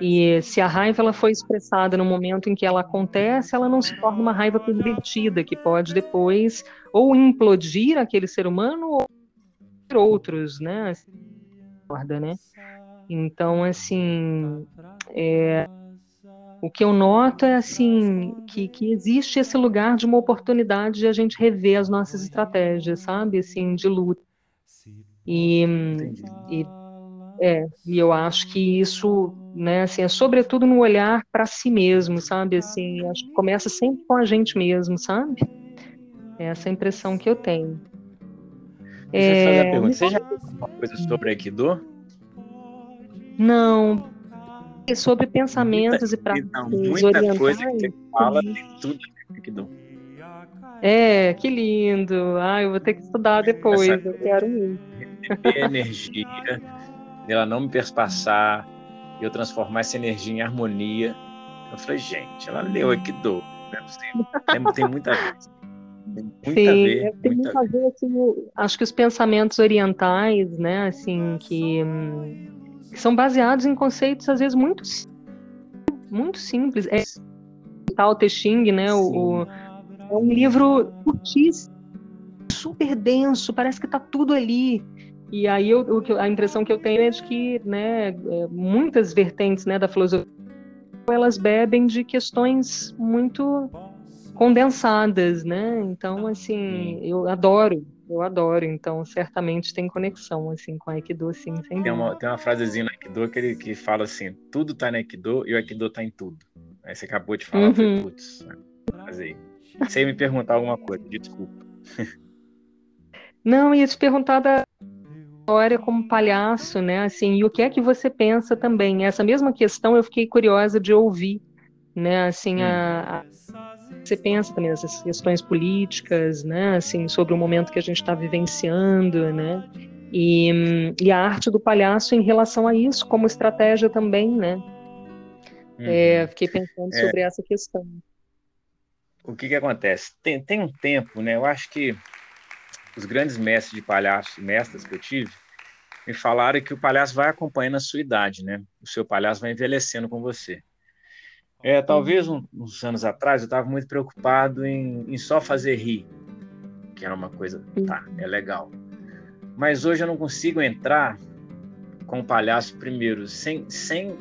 E se a raiva ela foi expressada no momento em que ela acontece, ela não se torna uma raiva pervertida, que pode depois ou implodir aquele ser humano ou outros, né? né? Então, assim, é, o que eu noto é assim que, que existe esse lugar de uma oportunidade de a gente rever as nossas estratégias, sabe, assim, de luta. E, e é, e eu acho que isso, né, assim, é sobretudo no olhar para si mesmo, sabe, assim, acho que começa sempre com a gente mesmo, sabe? É essa impressão que eu tenho. A é. Você já viu alguma coisa sobre Aikido? Não, sobre pensamentos muita, e práticas muita orientais. coisa que fala tem tudo dou. É, que lindo. Ah, eu vou ter que estudar depois. Essa eu quero muito. energia, ela não me perspassar, eu transformar essa energia em harmonia. Eu falei, gente, ela leu aqui do. Tem, tem muita. Tem muita Sim, ver, tem muito a ver, assim, acho que os pensamentos orientais, né, assim, que hum, que são baseados em conceitos às vezes muito muito simples. É Tao Te Ching, né? O, o, é um livro curtíssimo, super denso, parece que está tudo ali. E aí eu, o, a impressão que eu tenho é de que, né, é, muitas vertentes, né, da filosofia elas bebem de questões muito condensadas, né? Então, assim, eu adoro, eu adoro. Então, certamente tem conexão, assim, com a Aikido, sim, sem tem uma, tem uma frasezinha no Aikido que, ele, que fala assim, tudo tá no Aikido e o Aikido tá em tudo. Aí você acabou de falar, uhum. putz, fazer. Você ia me perguntar alguma coisa, desculpa. Não, ia te perguntar da história como palhaço, né? Assim, e o que é que você pensa também? Essa mesma questão eu fiquei curiosa de ouvir, né? Assim, a, a você pensa também nessas questões políticas, né? Assim, sobre o momento que a gente está vivenciando, né? E, e, a arte do palhaço em relação a isso, como estratégia também, né? Uhum. É, fiquei pensando é. sobre essa questão. O que que acontece? Tem, tem um tempo, né? Eu acho que os grandes mestres de palhaço, mestras que eu tive, me falaram que o palhaço vai acompanhando a sua idade, né? O seu palhaço vai envelhecendo com você. É, talvez um, uns anos atrás eu estava muito preocupado em, em, só fazer rir, que era uma coisa, tá, é legal. Mas hoje eu não consigo entrar com o palhaço primeiro, sem, sem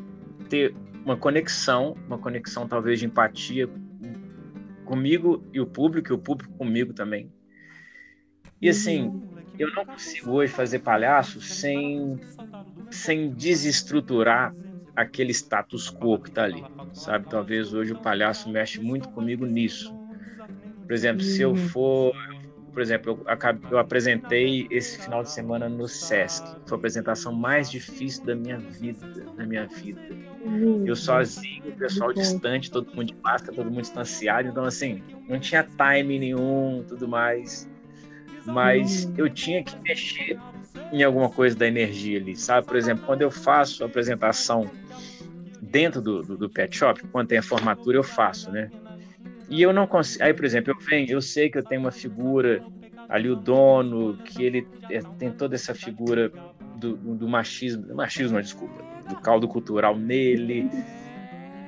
ter uma conexão, uma conexão talvez de empatia comigo e o público, e o público comigo também. E assim, eu não consigo hoje fazer palhaço sem, sem desestruturar aquele status quo que está ali, sabe? Talvez hoje o palhaço mexe muito comigo nisso. Por exemplo, se eu uhum. for, por exemplo, eu, eu apresentei esse final de semana no Sesc, foi a apresentação mais difícil da minha vida, da minha vida. Uhum. Eu sozinho, o pessoal distante, todo mundo de máscara, todo mundo distanciado, então assim, não tinha time nenhum, tudo mais. Mas eu tinha que mexer em alguma coisa da energia ali, sabe? Por exemplo, quando eu faço a apresentação dentro do, do, do, pet shop, quando tem a formatura, eu faço, né? E eu não consigo. Aí, por exemplo, eu venho, eu sei que eu tenho uma figura ali, o dono, que ele é, tem toda essa figura do, do machismo, machismo, desculpa, do caldo cultural nele.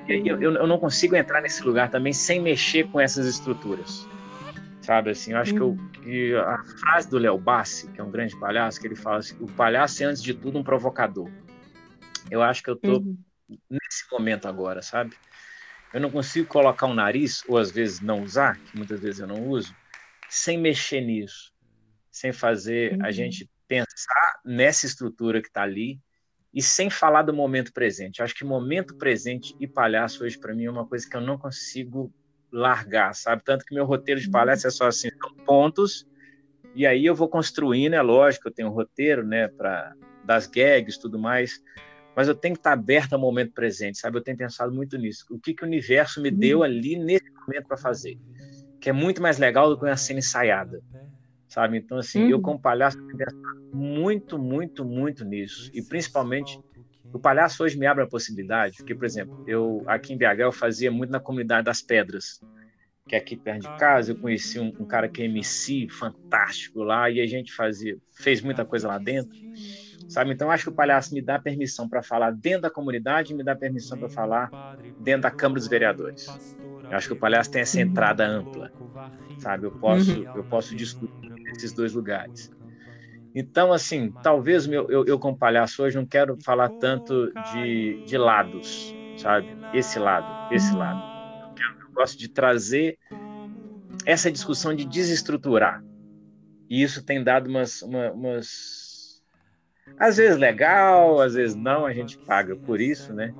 Eu, eu, eu, não consigo entrar nesse lugar também sem mexer com essas estruturas. Sabe assim, eu acho que, eu, uhum. que a frase do Léo Bassi, que é um grande palhaço, que ele fala assim: o palhaço é antes de tudo um provocador. Eu acho que eu tô uhum nesse momento agora, sabe? Eu não consigo colocar um nariz, ou às vezes não usar, que muitas vezes eu não uso, sem mexer nisso, sem fazer uhum. a gente pensar nessa estrutura que está ali e sem falar do momento presente. Acho que momento presente e palhaço hoje para mim é uma coisa que eu não consigo largar, sabe? Tanto que meu roteiro de palhaço é só assim, são pontos e aí eu vou construindo, é lógico, eu tenho um roteiro, né, para das gags, tudo mais, mas eu tenho que estar aberto ao momento presente, sabe? Eu tenho pensado muito nisso. O que, que o universo me deu ali nesse momento para fazer? Que é muito mais legal do que uma cena ensaiada, sabe? Então, assim, uhum. eu como palhaço tenho pensado muito, muito, muito nisso. E principalmente, o palhaço hoje me abre a possibilidade, porque, por exemplo, eu aqui em BH eu fazia muito na comunidade das pedras, que é aqui perto de casa, eu conheci um, um cara que é MC fantástico lá, e a gente fazia, fez muita coisa lá dentro sabe? Então acho que o palhaço me dá permissão para falar dentro da comunidade, e me dá permissão para falar dentro da Câmara dos Vereadores. Eu acho que o palhaço tem essa entrada ampla, sabe? Eu posso, uhum. eu posso discutir nesses dois lugares. Então, assim, talvez meu, eu, eu como palhaço hoje não quero falar tanto de, de lados, sabe? Esse lado, esse lado. Eu, quero, eu gosto de trazer essa discussão de desestruturar. E isso tem dado umas, uma, umas às vezes legal, às vezes não, a gente paga por isso, né?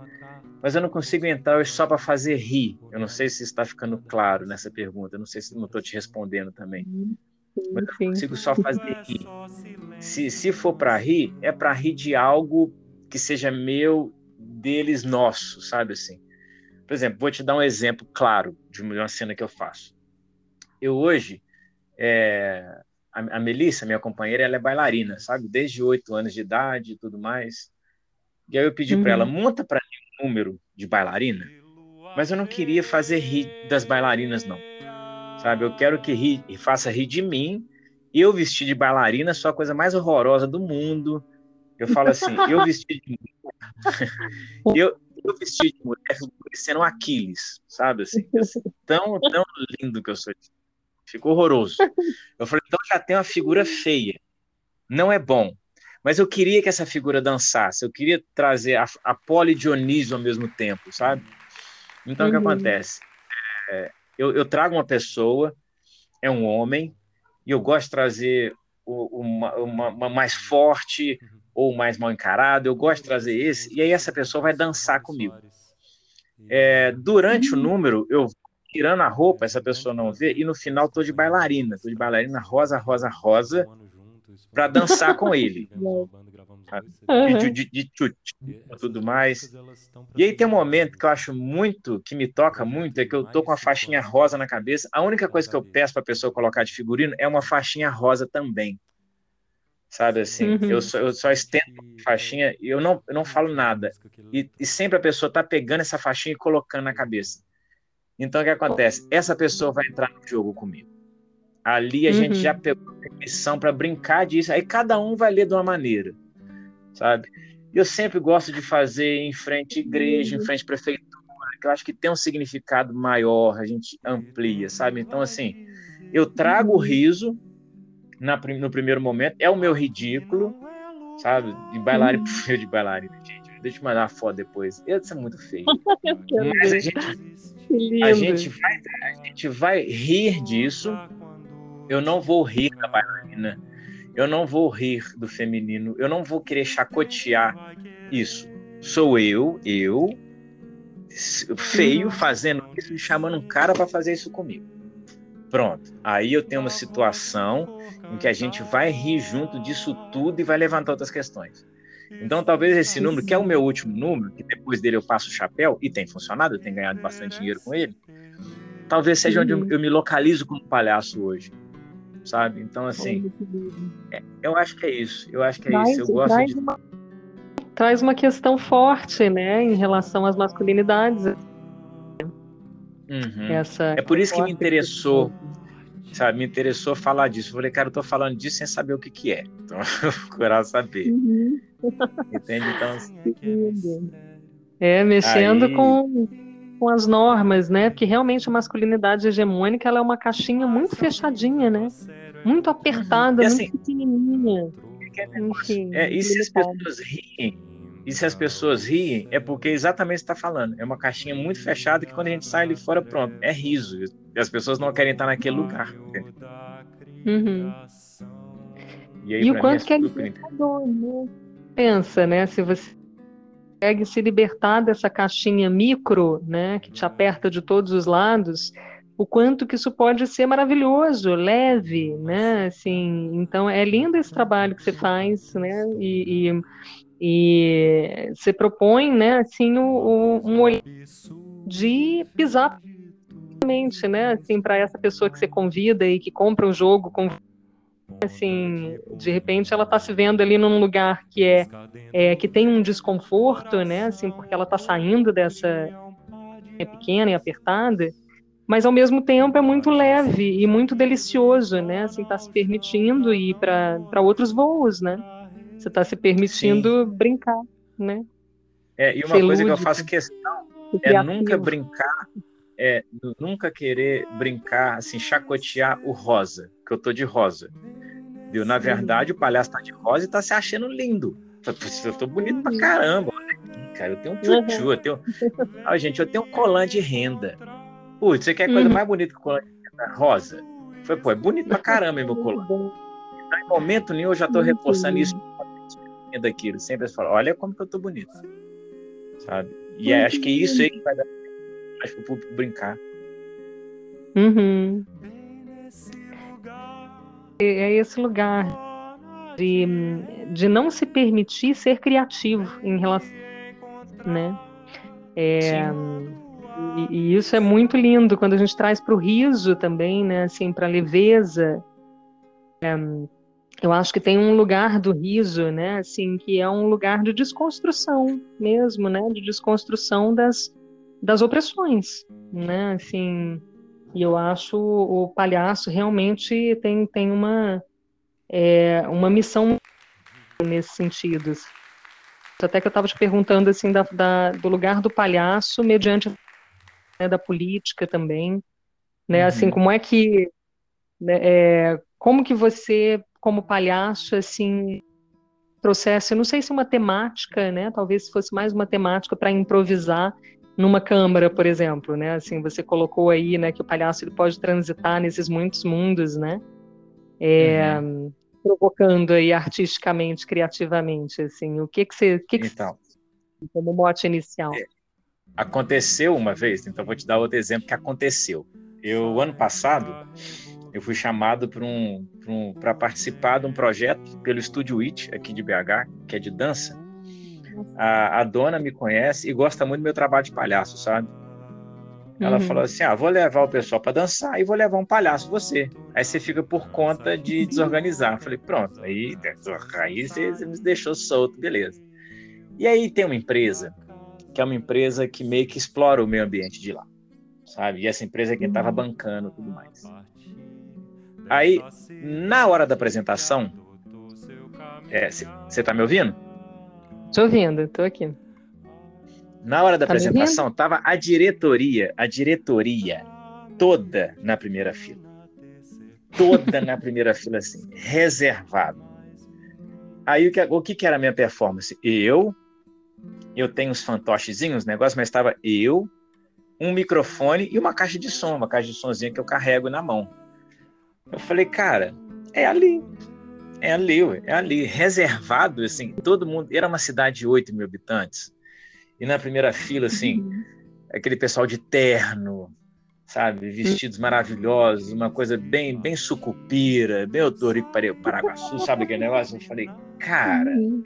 Mas eu não consigo entrar hoje só para fazer rir. Eu não sei se está ficando claro nessa pergunta, eu não sei se não estou te respondendo também. Mas eu não consigo só fazer rir. Se, se for para rir, é para rir de algo que seja meu, deles, nosso, sabe assim? Por exemplo, vou te dar um exemplo claro de uma cena que eu faço. Eu hoje, é, a, a Melissa, minha companheira, ela é bailarina, sabe? Desde oito anos de idade e tudo mais. E aí eu pedi uhum. para ela, monta para mim um número de bailarina, mas eu não queria fazer rir das bailarinas, não. Sabe? Eu quero que ri, faça rir de mim. Eu vestir de bailarina sou a coisa mais horrorosa do mundo. Eu falo assim, eu vesti de eu, eu vesti de mulher parecendo um Aquiles, sabe? Assim, tão, tão lindo que eu sou. Ficou horroroso. Eu falei, então já tem uma figura feia. Não é bom. Mas eu queria que essa figura dançasse. Eu queria trazer a, a Poli ao mesmo tempo, sabe? Então, uhum. o que uhum. acontece? É, eu, eu trago uma pessoa, é um homem, e eu gosto de trazer uma, uma, uma, mais forte ou mais mal encarado, eu gosto de trazer esse, e aí essa pessoa vai dançar comigo. É, durante o número, eu tirando a roupa, essa pessoa não vê, e no final estou de bailarina, estou de bailarina rosa, rosa, rosa, para dançar com ele. De, de, de, de tudo mais. E aí tem um momento que eu acho muito, que me toca muito, é que eu tô com a faixinha rosa na cabeça. A única coisa que eu peço para a pessoa colocar de figurino é uma faixinha rosa também. Sabe assim, uhum. eu, só, eu só estendo a faixinha e eu não, eu não falo nada. E, e sempre a pessoa tá pegando essa faixinha e colocando na cabeça. Então, o que acontece? Essa pessoa vai entrar no jogo comigo. Ali a uhum. gente já pegou permissão para brincar disso. Aí cada um vai ler de uma maneira, sabe? Eu sempre gosto de fazer em frente à igreja, em frente à prefeitura, que eu acho que tem um significado maior, a gente amplia, sabe? Então, assim, eu trago o riso na, no primeiro momento, é o meu ridículo, sabe? De bailarina, uhum. de bailarina, gente. Deixa eu mandar uma foto depois. Isso é muito feio. Mas a gente, a gente, vai, a gente vai rir disso. Eu não vou rir da bailarina. Eu não vou rir do feminino. Eu não vou querer chacotear isso. Sou eu, eu, feio, fazendo isso e chamando um cara para fazer isso comigo. Pronto. Aí eu tenho uma situação em que a gente vai rir junto disso tudo e vai levantar outras questões. Então, talvez esse número, que é o meu último número, que depois dele eu passo o chapéu, e tem funcionado, eu tenho ganhado bastante dinheiro com ele, talvez seja onde eu, eu me localizo como palhaço hoje. Sabe? Então, assim, é, eu acho que é isso. Eu acho que é traz, isso. Eu gosto traz de. Uma, traz uma questão forte, né, em relação às masculinidades. Uhum. Essa, é por isso que me interessou sabe, me interessou falar disso. Eu falei, cara, eu tô falando disso sem saber o que que é. Então, eu vou procurar saber. Uhum. Entende? Então, assim, É, mexendo aí... com, com as normas, né? Porque realmente a masculinidade hegemônica ela é uma caixinha muito fechadinha, né? Muito apertada, assim, muito pequenininha. Enfim, é, e se as pessoas riem, e se as pessoas riem, é porque exatamente está falando. É uma caixinha muito fechada que quando a gente sai ali fora, pronto, é riso. E as pessoas não querem estar naquele lugar. Uhum. E, aí, e o quanto é que é libertador, né? Pensa, né? Se você consegue se libertar dessa caixinha micro, né? Que te aperta de todos os lados, o quanto que isso pode ser maravilhoso, leve, né? Assim, então é lindo esse trabalho que você faz, né? E, e, e você propõe, né? Assim, o, o, um olhar de pisar né? Assim, para essa pessoa que você convida e que compra o jogo com assim, de repente ela está se vendo ali num lugar que é, é, que tem um desconforto, né? Assim, porque ela está saindo dessa é pequena e apertada, mas ao mesmo tempo é muito leve e muito delicioso, né? Assim, está se permitindo ir para outros voos, né? Você está se permitindo Sim. brincar, né? É, e uma coisa que eu faço questão é nunca brincar é nunca querer brincar, assim, chacotear o rosa, que eu tô de rosa. Viu? Na verdade, o palhaço tá de rosa e tá se achando lindo. Eu tô bonito pra caramba. Cara. Eu tenho um tchutchu, eu tenho. Ah, gente, eu tenho um colar de renda. Putz, você quer coisa uhum. mais bonita que o colar de renda? Rosa. Foi, pô, é bonito pra caramba meu colar. Então, em momento nenhum eu já tô reforçando isso daquilo. Sempre falo, olha como que eu tô bonito. Sabe? E é, acho que isso aí que vai dar mais pro público brincar. Uhum. É esse lugar de, de não se permitir ser criativo em relação, né? É, e, e, isso é muito lindo quando a gente traz para o riso também, né? Assim, para a leveza. É, eu acho que tem um lugar do riso, né? Assim, que é um lugar de desconstrução mesmo, né? De desconstrução das, das opressões, né? Assim, e eu acho o palhaço realmente tem, tem uma, é, uma missão nesse sentido. Até que eu estava te perguntando assim da, da, do lugar do palhaço mediante né, da política também, né? Assim, uhum. Assim, como é que né, é, como que você, como palhaço, assim, trouxesse, não sei se uma temática, né? Talvez fosse mais uma temática para improvisar numa câmara, por exemplo, né? Assim, você colocou aí, né, que o palhaço ele pode transitar nesses muitos mundos, né? É, uhum. Provocando aí artisticamente, criativamente, assim. O que que você, que então, você, como mote inicial? É, aconteceu uma vez, então vou te dar outro exemplo que aconteceu. Eu ano passado eu fui chamado para um, um, participar de um projeto pelo Estúdio It aqui de BH, que é de dança. A, a, dona me conhece e gosta muito do meu trabalho de palhaço, sabe? Ela uhum. falou assim: Ah, vou levar o pessoal para dançar e vou levar um palhaço você. Aí você fica por conta de desorganizar. Eu falei: Pronto, aí, aí você, você me deixou solto, beleza. E aí tem uma empresa, que é uma empresa que meio que explora o meio ambiente de lá, sabe? E essa empresa é quem estava uhum. bancando tudo mais. Aí, na hora da apresentação, você é, tá me ouvindo? Tô ouvindo, tô aqui. Na hora da tá apresentação, tava a diretoria, a diretoria toda na primeira fila. Toda na primeira fila, assim, reservado. Aí o que, o que, que era a minha performance? Eu, eu tenho uns fantochezinhos, negócio, mas estava eu, um microfone e uma caixa de som, uma caixa de somzinha que eu carrego na mão. Eu falei, cara, é ali. É ali, é ali. Reservado, assim, todo mundo. Era uma cidade de 8 mil habitantes. E na primeira fila, assim, uhum. aquele pessoal de terno, sabe? Vestidos maravilhosos, uma coisa bem, bem sucupira, bem Otorico Paraguaçu, sabe aquele negócio? Eu falei, cara, uhum.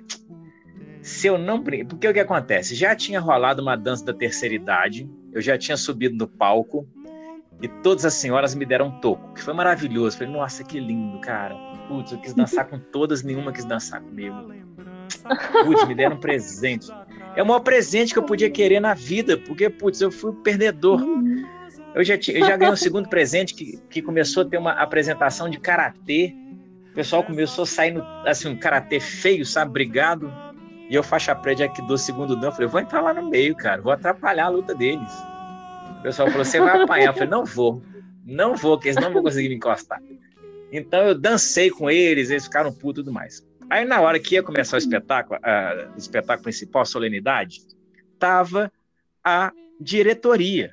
se eu não. Porque o que acontece? Já tinha rolado uma dança da terceira idade, eu já tinha subido no palco e todas as senhoras me deram um toco, que foi maravilhoso. Falei, nossa, que lindo, cara. Putz, eu quis dançar com todas, nenhuma quis dançar comigo. Putz, me deram um presente. É o maior presente que eu podia querer na vida, porque, putz, eu fui perdedor. Eu já, eu já ganhei um segundo presente que, que começou a ter uma apresentação de karatê. O pessoal começou a sair no, assim, um karatê feio, sabe? Brigado. E eu, faixa preta, que do segundo dan, falei, vou entrar lá no meio, cara, vou atrapalhar a luta deles. O pessoal falou: você vai apanhar. Eu falei: não vou, não vou, que eles não vão conseguir me encostar. Então eu dancei com eles, eles ficaram putos e tudo mais. Aí na hora que ia começar o espetáculo, o espetáculo principal, a solenidade, tava a diretoria,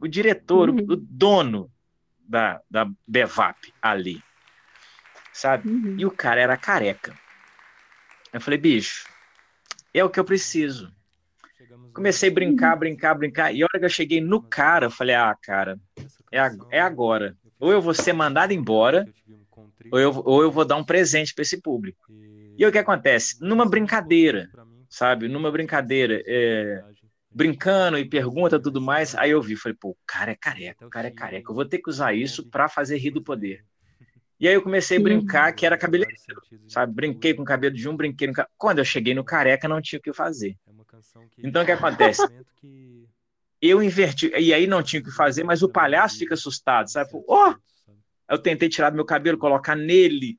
o diretor, uhum. o dono da, da Bevap ali, sabe? Uhum. E o cara era careca. Eu falei, bicho, é o que eu preciso. Comecei a brincar, brincar, brincar. E a hora que eu cheguei no cara, eu falei: ah, cara, é, é agora. Ou eu vou ser mandado embora, ou eu, ou eu vou dar um presente para esse público. E o que acontece? Numa brincadeira, sabe? Numa brincadeira, é, brincando e pergunta tudo mais. Aí eu vi, falei: pô, o cara é careca, o cara é careca. Eu vou ter que usar isso para fazer rir do poder. E aí eu comecei a brincar que era cabeleireiro, sabe? Brinquei com o cabelo de um, brinquei no... Quando eu cheguei no careca, não tinha o que fazer. Então o que acontece? Eu inverti, e aí não tinha o que fazer, mas o palhaço fica assustado, sabe? Oh! Eu tentei tirar do meu cabelo, colocar nele.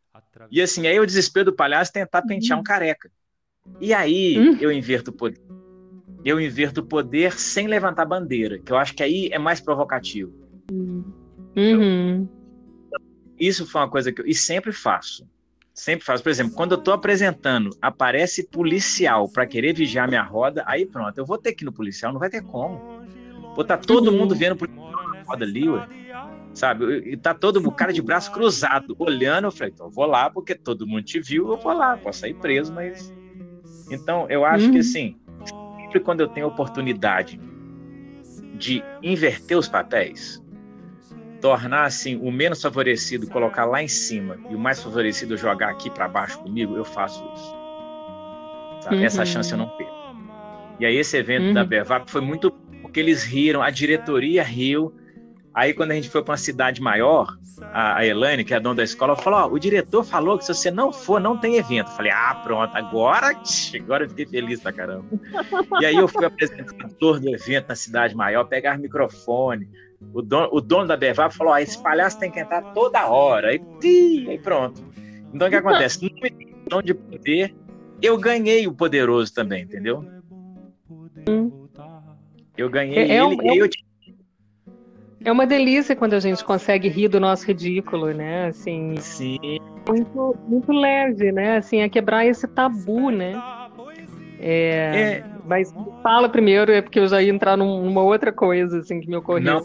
E assim, aí o desespero do palhaço é tentar pentear um careca. E aí hum? eu inverto o poder. Eu inverto o poder sem levantar bandeira, que eu acho que aí é mais provocativo. Uhum. Isso foi uma coisa que eu. E sempre faço. Sempre faço. Por exemplo, quando eu estou apresentando, aparece policial para querer vigiar minha roda, aí pronto, eu vou ter que ir no policial, não vai ter como. Vou estar tá todo mundo vendo a roda ali, ué. Sabe? E tá todo o cara de braço cruzado, olhando. Eu falei, então eu vou lá, porque todo mundo te viu, eu vou lá, posso sair preso, mas. Então, eu acho que assim, sempre quando eu tenho oportunidade de inverter os papéis, tornar assim o menos favorecido colocar lá em cima e o mais favorecido jogar aqui para baixo comigo, eu faço isso. Uhum. Essa chance eu não perco. E aí esse evento uhum. da Bevap foi muito porque eles riram, a diretoria riu. Aí quando a gente foi para uma cidade maior, a, a Elaine, que é a dona da escola, falou: oh, o diretor falou que se você não for, não tem evento. Eu falei: ah, pronto, agora, agora eu fiquei feliz pra caramba. e aí eu fui apresentador do evento na cidade maior, pegar microfone o dono, o dono da Bevap falou: ah, esse palhaço tem que entrar toda hora. Aí, aí pronto. Então o que acontece? No questão de poder, eu ganhei o poderoso também, entendeu? Eu ganhei é, é ele é, eu... é uma delícia quando a gente consegue rir do nosso ridículo, né? Assim, Sim. Muito, muito leve, né? Assim, é quebrar esse tabu, né? É, é Mas fala primeiro, é porque eu já ia entrar numa outra coisa assim que me ocorreu. Não,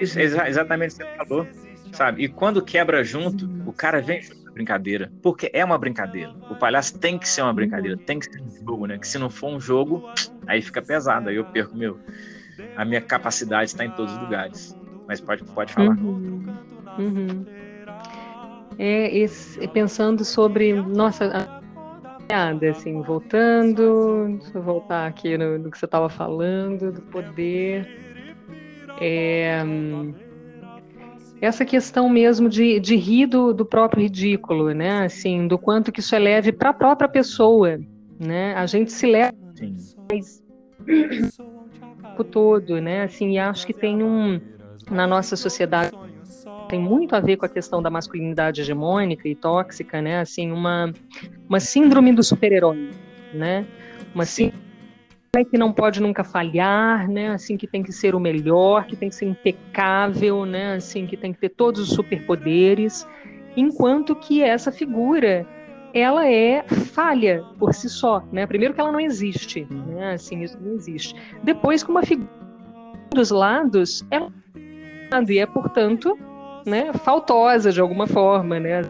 isso, exatamente o que você falou, sabe? E quando quebra junto, o cara vem junto da brincadeira, porque é uma brincadeira. O palhaço tem que ser uma brincadeira, tem que ser um jogo, né? Que se não for um jogo, aí fica pesado, aí eu perco meu. A minha capacidade está em todos os lugares. Mas pode, pode falar. Uhum. Uhum. É, esse, pensando sobre, nossa, assim, voltando, deixa eu voltar aqui no, no que você estava falando, do poder. É, essa questão mesmo de, de rir do, do próprio ridículo, né? Assim, do quanto que isso é leve para a própria pessoa, né? A gente se leva mais o todo, né? Assim, e acho que tem um na nossa sociedade tem muito a ver com a questão da masculinidade hegemônica e tóxica, né? Assim, uma, uma síndrome do super-herói, né? Uma síndrome que não pode nunca falhar, né? Assim, que tem que ser o melhor, que tem que ser impecável, né? Assim, que tem que ter todos os superpoderes, enquanto que essa figura ela é falha por si só, né? Primeiro que ela não existe, né? Assim, isso não existe. Depois que uma figura dos lados, ela e é portanto né, faltosa de alguma forma, né,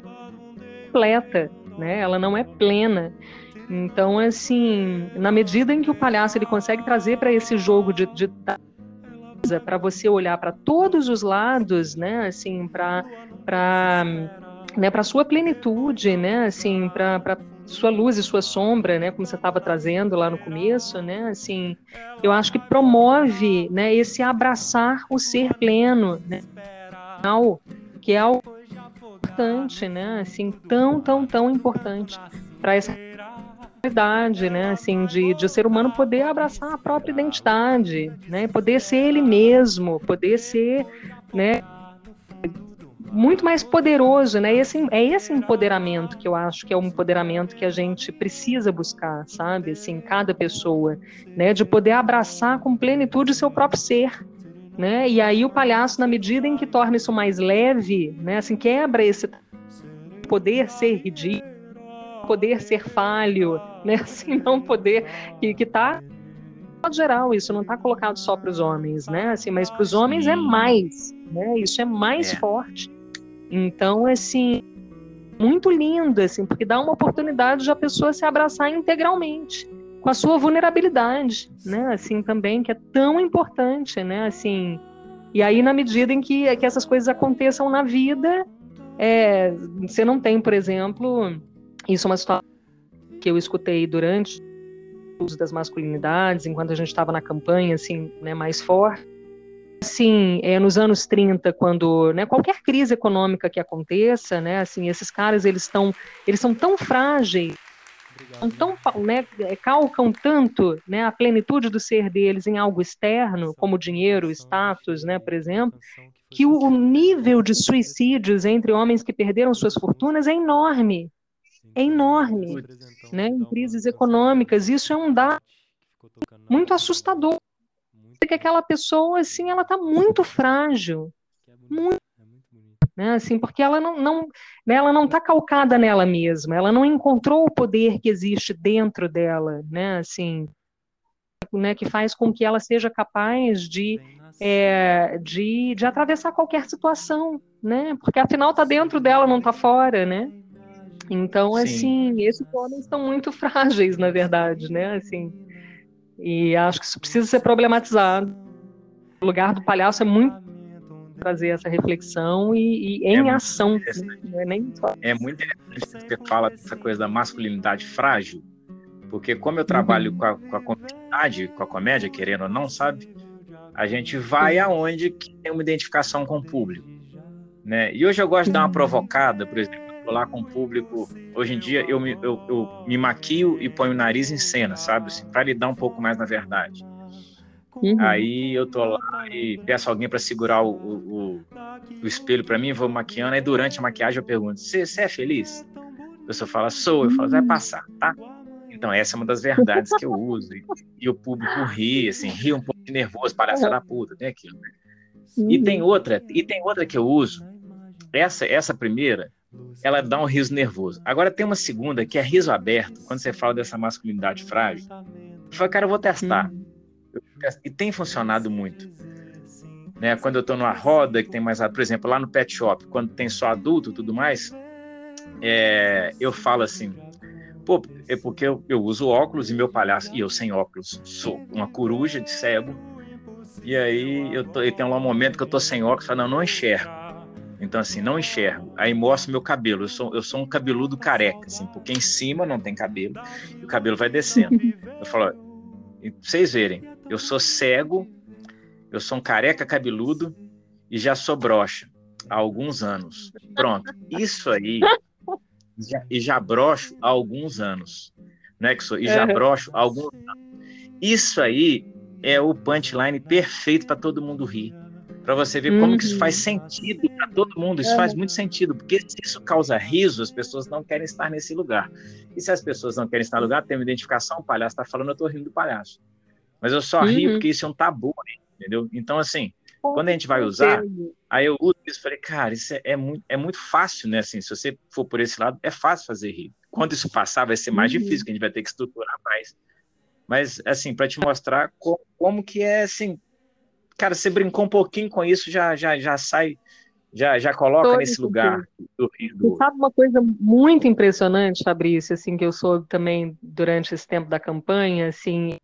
completa, né, ela não é plena. Então, assim, na medida em que o palhaço ele consegue trazer para esse jogo de, de para você olhar para todos os lados, né, assim, para para né, para sua plenitude, né, assim, para sua luz e sua sombra, né, como você estava trazendo lá no começo, né, assim, eu acho que promove, né, esse abraçar o ser pleno, né, que é algo importante, né? Assim, tão, tão, tão importante para essa idade, né? Assim, de, de o ser humano poder abraçar a própria identidade, né? Poder ser ele mesmo, poder ser, né? Muito mais poderoso, né? Esse, é esse empoderamento que eu acho que é o empoderamento que a gente precisa buscar, sabe? Assim, cada pessoa, né? De poder abraçar com plenitude o seu próprio ser, né? E aí o palhaço, na medida em que torna isso mais leve, né? Assim, quebra esse poder ser ridículo, poder ser falho, né? Assim, não poder que que tá geral, isso não está colocado só para os homens, né? Assim, mas para os homens é mais, né? Isso é mais é. forte. Então, assim, muito lindo, assim, porque dá uma oportunidade de a pessoa se abraçar integralmente com a sua vulnerabilidade, né? Assim também que é tão importante, né? Assim, e aí na medida em que, que essas coisas aconteçam na vida, é, você não tem, por exemplo, isso é uma situação que eu escutei durante o uso das masculinidades, enquanto a gente estava na campanha, assim, né, mais forte. Assim, é, nos anos 30, quando né, qualquer crise econômica que aconteça, né, assim, esses caras eles estão, eles são tão frágeis são tão, né, é, calcam tanto né, a plenitude do ser deles em algo externo, como dinheiro, status, né, por exemplo, que o nível de suicídios entre homens que perderam suas fortunas é enorme. É enorme. Né, em crises econômicas. Isso é um dado muito assustador. Que aquela pessoa, assim, ela está muito frágil. Muito né? Assim, porque ela não, não, né, ela não está calcada nela mesma, ela não encontrou o poder que existe dentro dela, né? Assim, né, que faz com que ela seja capaz de, é, de, de atravessar qualquer situação, né? Porque afinal está dentro dela, não está fora, né? Então, Sim. assim, esses homens estão muito frágeis, na verdade, né? Assim, e acho que isso precisa ser problematizado. O lugar do palhaço é muito trazer essa reflexão e, e em é ação. Não é, nem só... é muito interessante que você fala dessa coisa da masculinidade frágil, porque como eu trabalho uhum. com, a, com a comunidade, com a comédia, querendo ou não, sabe? A gente vai aonde que tem uma identificação com o público. Né? E hoje eu gosto de dar uma provocada, por exemplo, lá com o público. Hoje em dia eu me, eu, eu me maquio e ponho o nariz em cena, sabe? Assim, para lidar um pouco mais na verdade. Uhum. Aí eu tô lá e peço alguém para segurar o, o, o espelho para mim, vou maquiando. Aí durante a maquiagem eu pergunto: Você é feliz? A pessoa fala: Sou. Eu falo: Vai passar, tá? Então, essa é uma das verdades que eu uso. E, e o público ri, assim, ri um pouco de nervoso, palhaça da puta, tem aquilo. Né? E tem outra, e tem outra que eu uso. Essa, essa primeira, ela dá um riso nervoso. Agora tem uma segunda que é riso aberto, quando você fala dessa masculinidade frágil Eu falei, cara, eu vou testar. Uhum. E tem funcionado muito. Né? Quando eu estou numa roda que tem mais, por exemplo, lá no pet shop, quando tem só adulto e tudo mais, é, eu falo assim, pô, é porque eu, eu, uso óculos e meu palhaço, e eu sem óculos sou uma coruja de cego, e aí eu, tô, tenho lá um momento que eu tô sem óculos, falo, não, não enxergo. Então, assim, não enxergo. Aí mostro meu cabelo. Eu sou, eu sou um cabeludo careca, assim, porque em cima não tem cabelo e o cabelo vai descendo. Eu falo, pra vocês verem, eu sou cego, eu sou um careca cabeludo e já sou broxa há alguns anos. Pronto. Isso aí. Já, e já broxo há alguns anos. Não é que sou? E já broxo há alguns anos. Isso aí é o punchline perfeito para todo mundo rir para você ver como que isso faz uhum. sentido para todo mundo. Isso faz muito sentido, porque se isso causa riso, as pessoas não querem estar nesse lugar. E se as pessoas não querem estar no lugar, tem uma identificação, o palhaço está falando, eu estou rindo do palhaço. Mas eu só uhum. rio porque isso é um tabu, entendeu? Então, assim, quando a gente vai usar, aí eu uso isso e falei, cara, isso é, é, muito, é muito fácil, né? Assim, se você for por esse lado, é fácil fazer rir. Quando isso passar, vai ser mais uhum. difícil, que a gente vai ter que estruturar mais. Mas, assim, para te mostrar como, como que é, assim, cara, você brincou um pouquinho com isso, já, já, já sai, já, já coloca Todo nesse lugar do, do... Sabe uma coisa muito impressionante, Fabrício, assim, que eu soube também durante esse tempo da campanha, assim,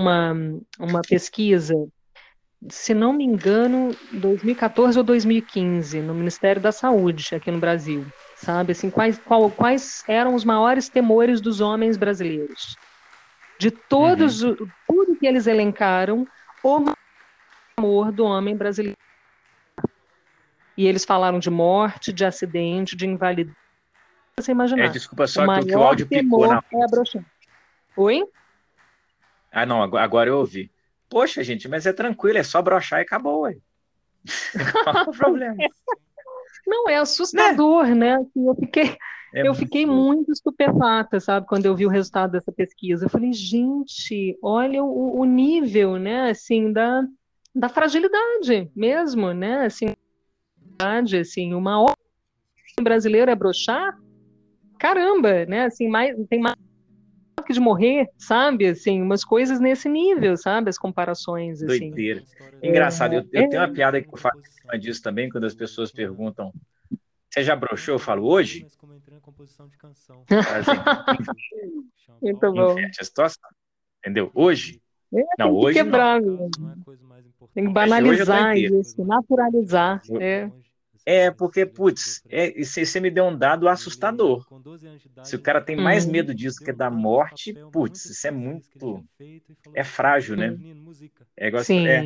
uma, uma pesquisa, se não me engano, 2014 ou 2015, no Ministério da Saúde, aqui no Brasil, sabe, assim, quais, qual, quais eram os maiores temores dos homens brasileiros? De todos, uhum. tudo que eles elencaram, o amor do homem brasileiro. E eles falaram de morte, de acidente, de invalidez. Você imaginar. É, desculpa só o que o áudio picou na. É a Oi? Ah, não, agora eu ouvi. Poxa, gente, mas é tranquilo, é só brochar e acabou, ué. Qual é o problema? Não, é assustador, né? né? Assim, eu fiquei, é eu fiquei muito estupefata, sabe, quando eu vi o resultado dessa pesquisa. Eu falei, gente, olha o, o nível, né, assim, da, da fragilidade mesmo, né? Assim, assim uma hora brasileiro é brochar, caramba, né? Assim, mais, tem mais que de morrer, sabe? Assim, umas coisas nesse nível, sabe? As comparações, assim. Doideira. Engraçado, eu, eu é... tenho uma piada que eu faço disso também, quando as pessoas perguntam você já broxou? Eu falo, hoje? Muito bom. a situação. Entendeu? Hoje? É, não, hoje quebrar, não. Tem que banalizar isso, naturalizar. É. É, porque, putz, é, você me deu um dado assustador. Se o cara tem mais medo disso que da morte, putz, isso é muito. É frágil, né? É, igual, Sim. É,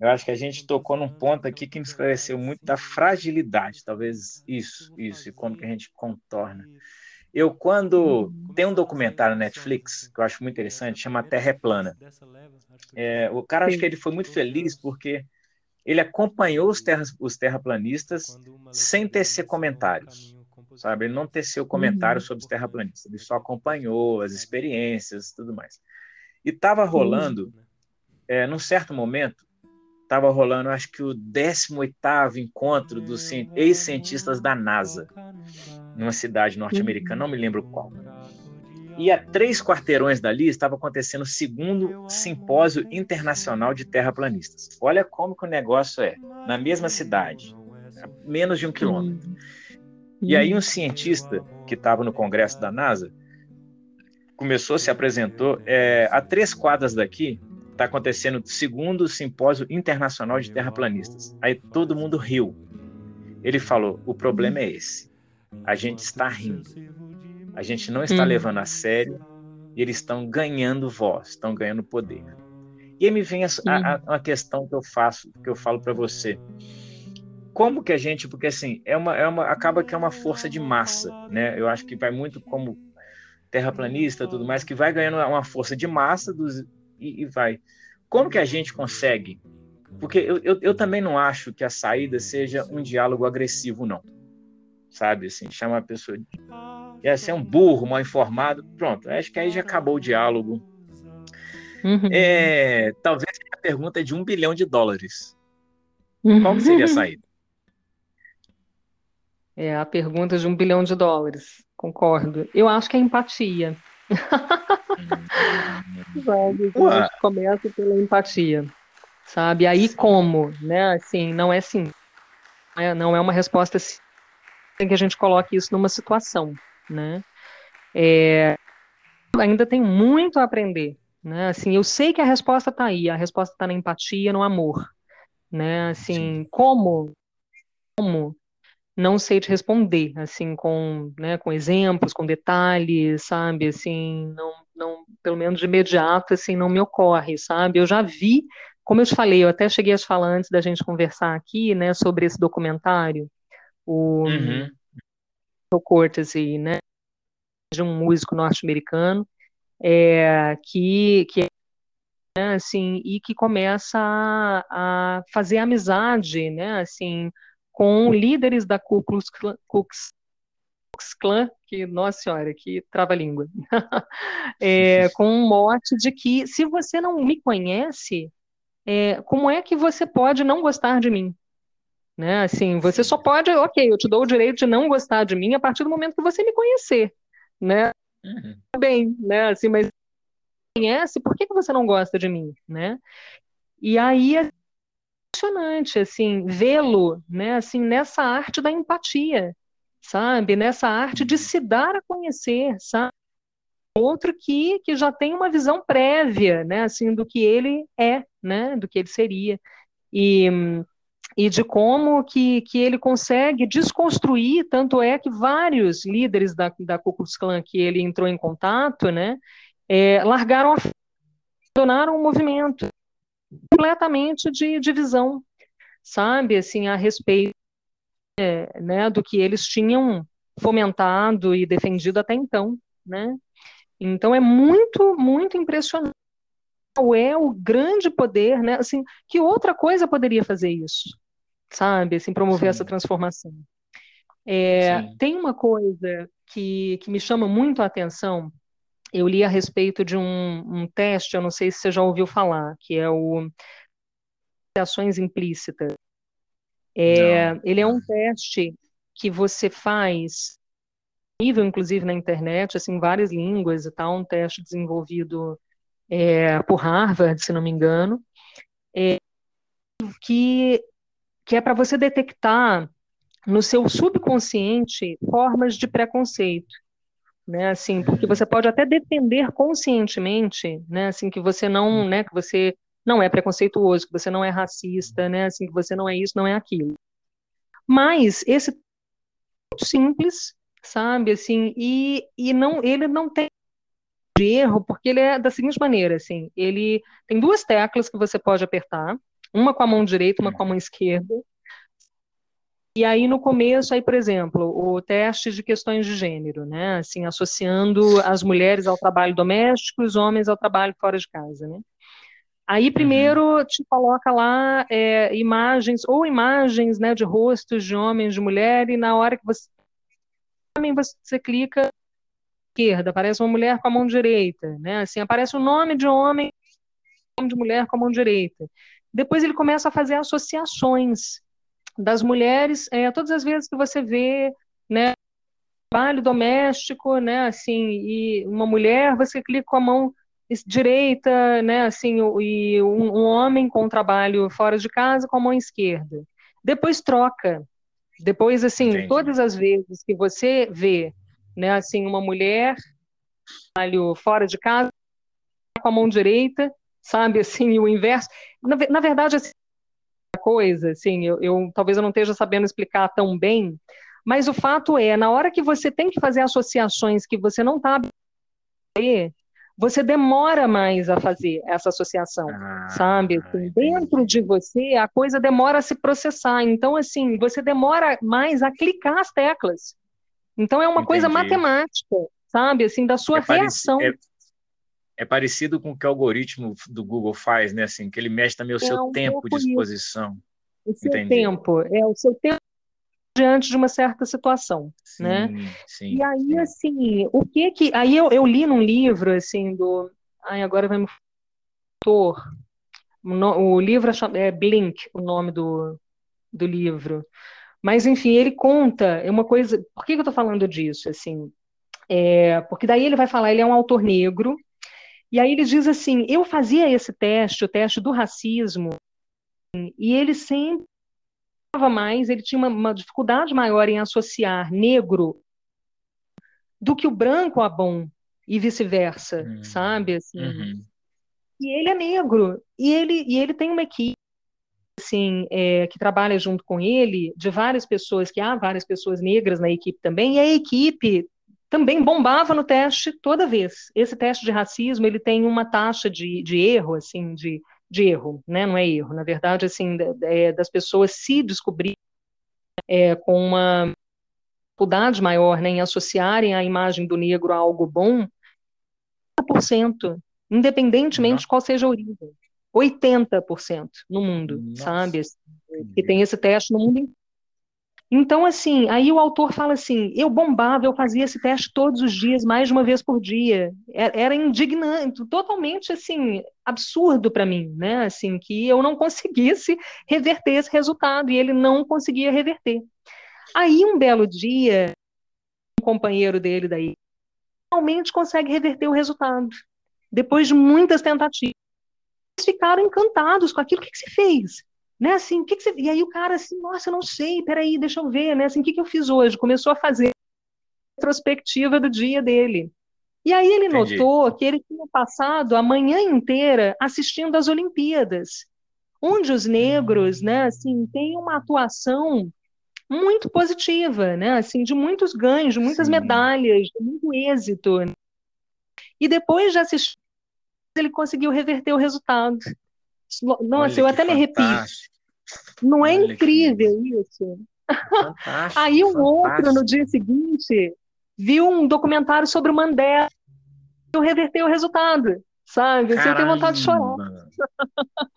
eu acho que a gente tocou num ponto aqui que me esclareceu muito da fragilidade, talvez isso, isso, e como que a gente contorna. Eu, quando. Tem um documentário na Netflix que eu acho muito interessante, chama Terra é Plana. É, o cara, acho que ele foi muito feliz porque ele acompanhou os, terras, os terraplanistas sem tecer comentários. Sabe? Ele não teceu comentário sobre os terraplanistas, ele só acompanhou as experiências tudo mais. E estava rolando, é, num certo momento, estava rolando, acho que o 18º encontro dos ex-cientistas da NASA, numa cidade norte-americana, não me lembro qual. E a três quarteirões dali estava acontecendo o segundo simpósio internacional de terraplanistas. Olha como que o negócio é, na mesma cidade, a menos de um quilômetro. E aí um cientista que estava no congresso da NASA começou, se apresentou, é, a três quadras daqui, está acontecendo o segundo simpósio internacional de terraplanistas. Aí todo mundo riu. Ele falou: o problema é esse. A gente está rindo. A gente não está hum. levando a sério e eles estão ganhando voz, estão ganhando poder. E aí me vem a, a, a, a questão que eu faço, que eu falo para você. Como que a gente, porque assim, é uma, é uma, acaba que é uma força de massa, né? Eu acho que vai muito como terraplanista tudo mais, que vai ganhando uma força de massa dos, e, e vai. Como que a gente consegue? Porque eu, eu, eu, também não acho que a saída seja um diálogo agressivo, não. Sabe, assim, chama a pessoa de ia ser um burro, mal informado, pronto, acho que aí já acabou o diálogo. Uhum. É, talvez a pergunta é de um bilhão de dólares. Qual seria a saída? É a pergunta de um bilhão de dólares, concordo. Eu acho que é empatia. sabe? A gente começa pela empatia, sabe? Aí como, né? Assim, não é sim, não é uma resposta assim, que a gente coloque isso numa situação, né? É, ainda tem muito a aprender, né? Assim, eu sei que a resposta está aí, a resposta está na empatia, no amor, né? Assim, Sim. como, como não sei te responder, assim, com, né, com exemplos, com detalhes, sabe? Assim, não, não, pelo menos de imediato, assim, não me ocorre, sabe? Eu já vi, como eu te falei, eu até cheguei a te falar antes da gente conversar aqui, né, sobre esse documentário, o uhum. O Courtesy, né, de um músico norte-americano, é, que, que né, assim, e que começa a, a, fazer amizade, né, assim, com líderes da Ku Klux Ku Klux Klan que, nossa senhora, que trava-língua, é, com um mote de que se você não me conhece, é, como é que você pode não gostar de mim? Né? Assim, você só pode, ok, eu te dou o direito de não gostar de mim a partir do momento que você me conhecer, né? Uhum. Bem, né? Assim, mas conhece, por que, que você não gosta de mim, né? E aí é impressionante, assim, vê-lo, né? Assim, nessa arte da empatia, sabe? Nessa arte de se dar a conhecer, sabe? Outro que, que já tem uma visão prévia, né? Assim, do que ele é, né? Do que ele seria. E e de como que, que ele consegue desconstruir, tanto é que vários líderes da, da Ku Klux Klan que ele entrou em contato, né, é, largaram, abandonaram o movimento completamente de divisão, sabe, assim, a respeito é, né, do que eles tinham fomentado e defendido até então, né, então é muito, muito impressionante qual é o grande poder, né? Assim, que outra coisa poderia fazer isso, sabe? Assim, promover Sim. essa transformação. É, tem uma coisa que, que me chama muito a atenção. Eu li a respeito de um, um teste, eu não sei se você já ouviu falar, que é o ações implícitas. É, ele é um teste que você faz nível, inclusive na internet, assim, várias línguas e tal, um teste desenvolvido é, por Harvard, se não me engano, é, que, que é para você detectar no seu subconsciente formas de preconceito. Né, assim, porque você pode até defender conscientemente, né, assim, que você não, né, que você não é preconceituoso, que você não é racista, né, assim, que você não é isso, não é aquilo. Mas esse simples, sabe, assim, e, e não, ele não tem de erro, porque ele é da seguinte maneira, assim, ele tem duas teclas que você pode apertar, uma com a mão direita, uma com a mão esquerda, e aí no começo, aí por exemplo, o teste de questões de gênero, né, assim, associando as mulheres ao trabalho doméstico e os homens ao trabalho fora de casa, né. Aí uhum. primeiro te coloca lá é, imagens, ou imagens, né, de rostos de homens, de mulher, e na hora que você você clica esquerda, aparece uma mulher com a mão direita, né? Assim, aparece o nome de homem, nome de mulher com a mão direita. Depois ele começa a fazer associações das mulheres, é, todas as vezes que você vê, né, trabalho doméstico, né, assim, e uma mulher, você clica com a mão direita, né, assim, e um, um homem com trabalho fora de casa com a mão esquerda. Depois troca. Depois, assim, Entendi. todas as vezes que você vê né? Assim, uma mulher trabalho fora de casa com a mão direita, sabe? Assim, o inverso. Na, na verdade, assim, coisa, assim, eu, eu talvez eu não esteja sabendo explicar tão bem, mas o fato é, na hora que você tem que fazer associações que você não está você demora mais a fazer essa associação, ah, sabe? Assim, dentro de você, a coisa demora a se processar. Então, assim, você demora mais a clicar as teclas. Então é uma Entendi. coisa matemática, sabe? Assim, da sua é reação. É, é, parecido com o que o algoritmo do Google faz, né? Assim, que ele mexe também o é seu um tempo de exposição. O seu Entendi. tempo, é o seu tempo diante de uma certa situação, sim, né? Sim, e aí, sim. assim, o que que... Aí eu, eu li num livro, assim, do... Ai, agora vai me... O livro é Blink, o nome do, do livro. Mas, enfim, ele conta, é uma coisa. Por que, que eu estou falando disso? Assim, é, porque daí ele vai falar, ele é um autor negro, E aí ele diz assim: eu fazia esse teste, o teste do racismo, e ele sempre mais, ele tinha uma, uma dificuldade maior em associar negro do que o branco a bom e vice-versa, uhum. sabe? Assim. Uhum. E ele é negro e ele e ele tem uma equipe assim é, que trabalha junto com ele de várias pessoas que há várias pessoas negras na equipe também e a equipe também bombava no teste toda vez. Esse teste de racismo ele tem uma taxa de, de erro assim de de erro, né? Não é erro, na verdade, assim, é, das pessoas se descobrirem é, com uma dificuldade maior né, em associarem a imagem do negro a algo bom, 80%, independentemente Não. de qual seja a origem. 80% no mundo, Nossa. sabe? Assim, que tem esse teste no mundo inteiro. Então, assim, aí o autor fala assim: eu bombava, eu fazia esse teste todos os dias, mais de uma vez por dia. É, era indignante, totalmente assim absurdo para mim, né? Assim que eu não conseguisse reverter esse resultado e ele não conseguia reverter. Aí um belo dia, um companheiro dele daí realmente consegue reverter o resultado. Depois de muitas tentativas, eles ficaram encantados com aquilo. Que, que você fez? Né, assim, que, que você... E aí o cara assim, nossa, eu não sei, peraí, deixa eu ver, né? Assim, o que, que eu fiz hoje? Começou a fazer retrospectiva do dia dele. E aí ele Entendi. notou que ele tinha passado a manhã inteira assistindo às Olimpíadas, onde os negros, né, assim, têm uma atuação muito positiva, né, assim, de muitos ganhos, de muitas Sim. medalhas, de muito êxito. E depois de assistir, ele conseguiu reverter o resultado. Nossa, Olha eu até me arrepio. Não é Olha incrível isso? Aí um outro, no dia seguinte, viu um documentário sobre o Mandela e reverteu o resultado, sabe? Assim, eu tenho vontade de chorar.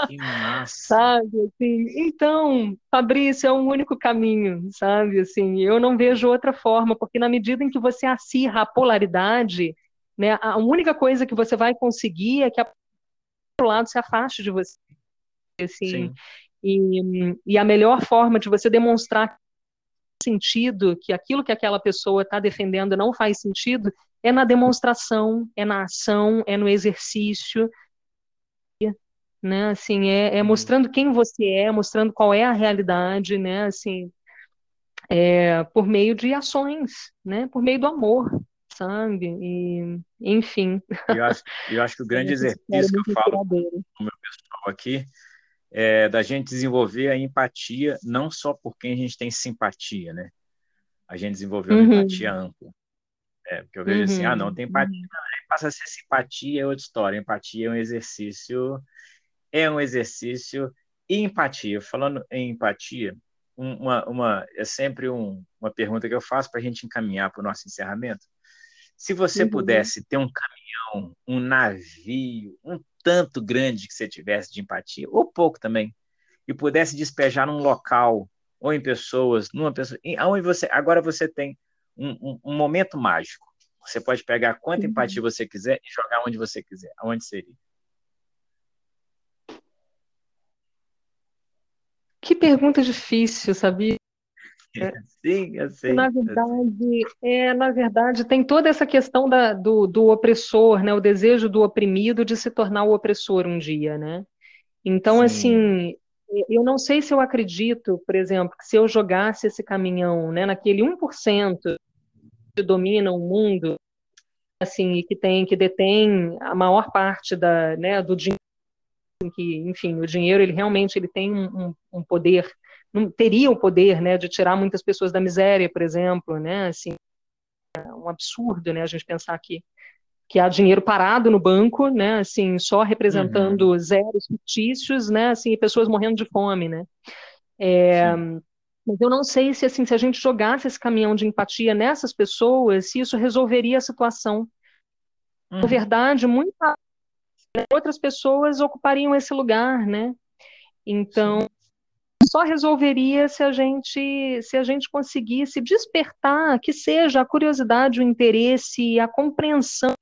Que massa. sabe, assim, então, Fabrício, é um único caminho, sabe, assim, eu não vejo outra forma, porque na medida em que você acirra a polaridade, né, a única coisa que você vai conseguir é que a lado se afaste de você, assim, e, e a melhor forma de você demonstrar sentido, que aquilo que aquela pessoa está defendendo não faz sentido, é na demonstração, é na ação, é no exercício, né? Assim, é, é uhum. mostrando quem você é, mostrando qual é a realidade, né? Assim, é, por meio de ações, né? Por meio do amor, sabe? E, enfim. Eu acho, eu acho que o grande é, exercício que eu falo com o meu pessoal aqui é, da gente desenvolver a empatia, não só por quem a gente tem simpatia, né? A gente desenvolver uma uhum. empatia ampla. É, porque eu vejo uhum. assim, ah, não, tem empatia, uhum. passa a ser simpatia, é outra história. Empatia é um exercício, é um exercício. E empatia, falando em empatia, uma, uma, é sempre um, uma pergunta que eu faço para a gente encaminhar para o nosso encerramento. Se você uhum. pudesse ter um caminhão, um navio, um tanto grande que você tivesse de empatia, ou pouco também, e pudesse despejar num local ou em pessoas, numa pessoa, aonde você agora você tem um, um, um, momento mágico. Você pode pegar quanta empatia uhum. você quiser e jogar onde você quiser. Aonde seria? Que pergunta difícil, sabia? Sim, eu sei. Na verdade, é, na verdade, tem toda essa questão da, do, do opressor, né? O desejo do oprimido de se tornar o opressor um dia, né? Então, Sim. assim, eu não sei se eu acredito, por exemplo, que se eu jogasse esse caminhão, né, naquele 1% que domina o mundo, assim, e que tem, que detém a maior parte da, né, do dinheiro, que, enfim, o dinheiro, ele realmente ele tem um, um poder não teria o poder, né, de tirar muitas pessoas da miséria, por exemplo, né, assim, é um absurdo, né, a gente pensar que que há dinheiro parado no banco, né, assim, só representando uhum. zeros fictícios, né, assim, e pessoas morrendo de fome, né. É, mas eu não sei se, assim, se a gente jogasse esse caminhão de empatia nessas pessoas, se isso resolveria a situação. Uhum. Na verdade, muitas outras pessoas ocupariam esse lugar, né. Então, só resolveria se a gente se a gente conseguisse despertar que seja a curiosidade, o interesse, a compreensão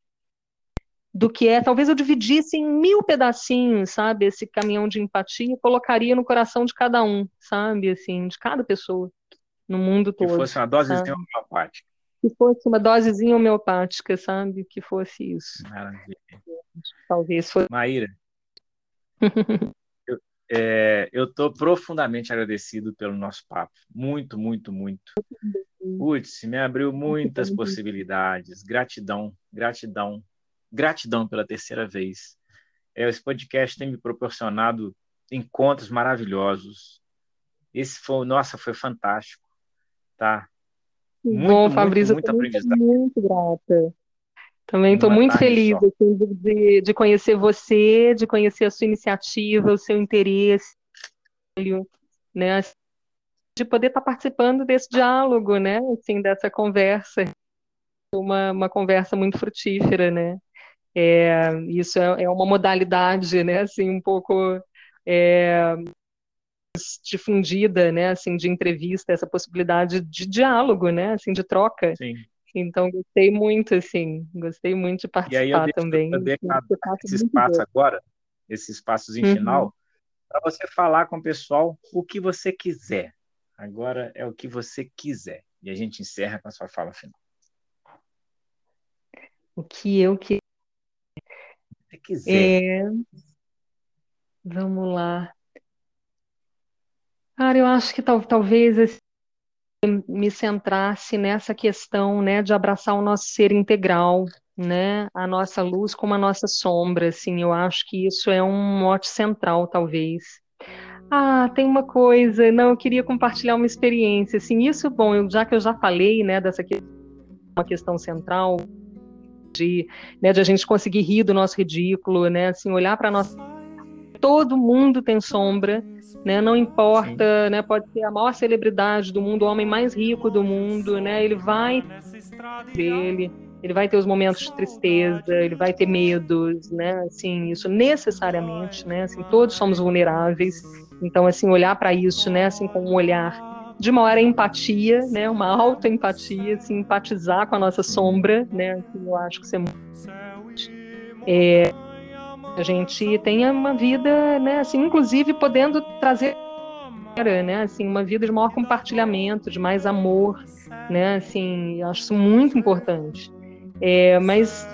do que é. Talvez eu dividisse em mil pedacinhos, sabe, esse caminhão de empatia e colocaria no coração de cada um, sabe, assim, de cada pessoa no mundo todo. Que fosse uma dosezinha homeopática. Que fosse uma dosezinha homeopática, sabe, que fosse isso. Maravilha. Talvez foi. Maíra, eu é, estou profundamente agradecido pelo nosso papo. Muito, muito, muito. Putz, me abriu muitas possibilidades. Gratidão, gratidão, gratidão pela terceira vez. É, esse podcast tem me proporcionado encontros maravilhosos. Esse foi, nossa, foi fantástico, tá? Muito, Bom, Fabrício, muito, muito. Muito grata. Também estou muito feliz assim, de, de conhecer você, de conhecer a sua iniciativa, o seu interesse, né? De poder estar participando desse diálogo, né? Assim, dessa conversa, uma, uma conversa muito frutífera, né? É, isso é, é, uma modalidade, né? Assim, um pouco é, difundida, né? Assim, de entrevista, essa possibilidade de diálogo, né? Assim, de troca. Sim. Então, gostei muito, assim, gostei muito de participar e aí eu também. Eu esse espaço agora, esse espaçozinho uhum. final, para você falar com o pessoal o que você quiser. Agora é o que você quiser. E a gente encerra com a sua fala final. O que eu que você quiser. É... Vamos lá. Cara, eu acho que tal, talvez assim, me centrasse nessa questão, né, de abraçar o nosso ser integral, né, a nossa luz como a nossa sombra, assim, eu acho que isso é um mote central, talvez. Ah, tem uma coisa, não, eu queria compartilhar uma experiência, assim, isso, bom, eu, já que eu já falei, né, dessa questão, uma questão central, de, né, de a gente conseguir rir do nosso ridículo, né, assim, olhar para nossa todo mundo tem sombra, né? Não importa, né? Pode ser a maior celebridade do mundo, o homem mais rico do mundo, né? Ele vai dele, ele vai ter os momentos de tristeza, ele vai ter medos, né? Assim, isso necessariamente, né? Assim, todos somos vulneráveis. Então, assim, olhar para isso, né? Assim, com um olhar de maior empatia, né? Uma alta empatia, assim, empatizar com a nossa sombra, né? Assim, eu acho que isso é muito é, a gente tenha uma vida, né, assim, inclusive podendo trazer né, assim, uma vida de maior compartilhamento, de mais amor, né, assim, acho isso muito importante. É, mas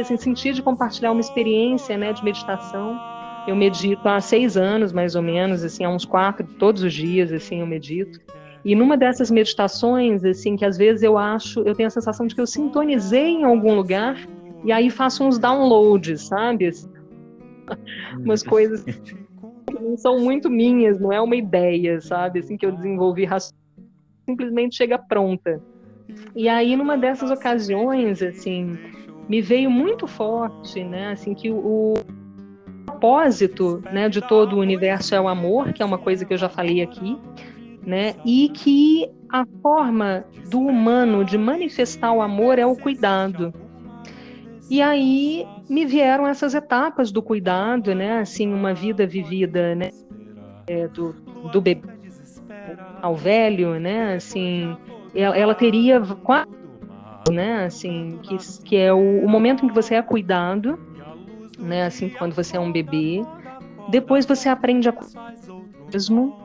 assim, sentir de compartilhar uma experiência, né, de meditação. Eu medito há seis anos, mais ou menos, assim, há uns quatro, todos os dias, assim, eu medito. E numa dessas meditações, assim, que às vezes eu acho, eu tenho a sensação de que eu sintonizei em algum lugar e aí faço uns downloads, sabe? Umas coisas que não são muito minhas, não é uma ideia, sabe? Assim que eu desenvolvi simplesmente chega pronta. E aí numa dessas ocasiões, assim, me veio muito forte, né, assim que o, o propósito, né, de todo o universo é o amor, que é uma coisa que eu já falei aqui, né? E que a forma do humano de manifestar o amor é o cuidado. E aí me vieram essas etapas do cuidado, né? Assim, uma vida vivida, né? É, do, do bebê ao velho, né? Assim, ela, ela teria quase, né? Assim, que, que é o, o momento em que você é cuidado, né? Assim, quando você é um bebê. Depois você aprende a mesmo,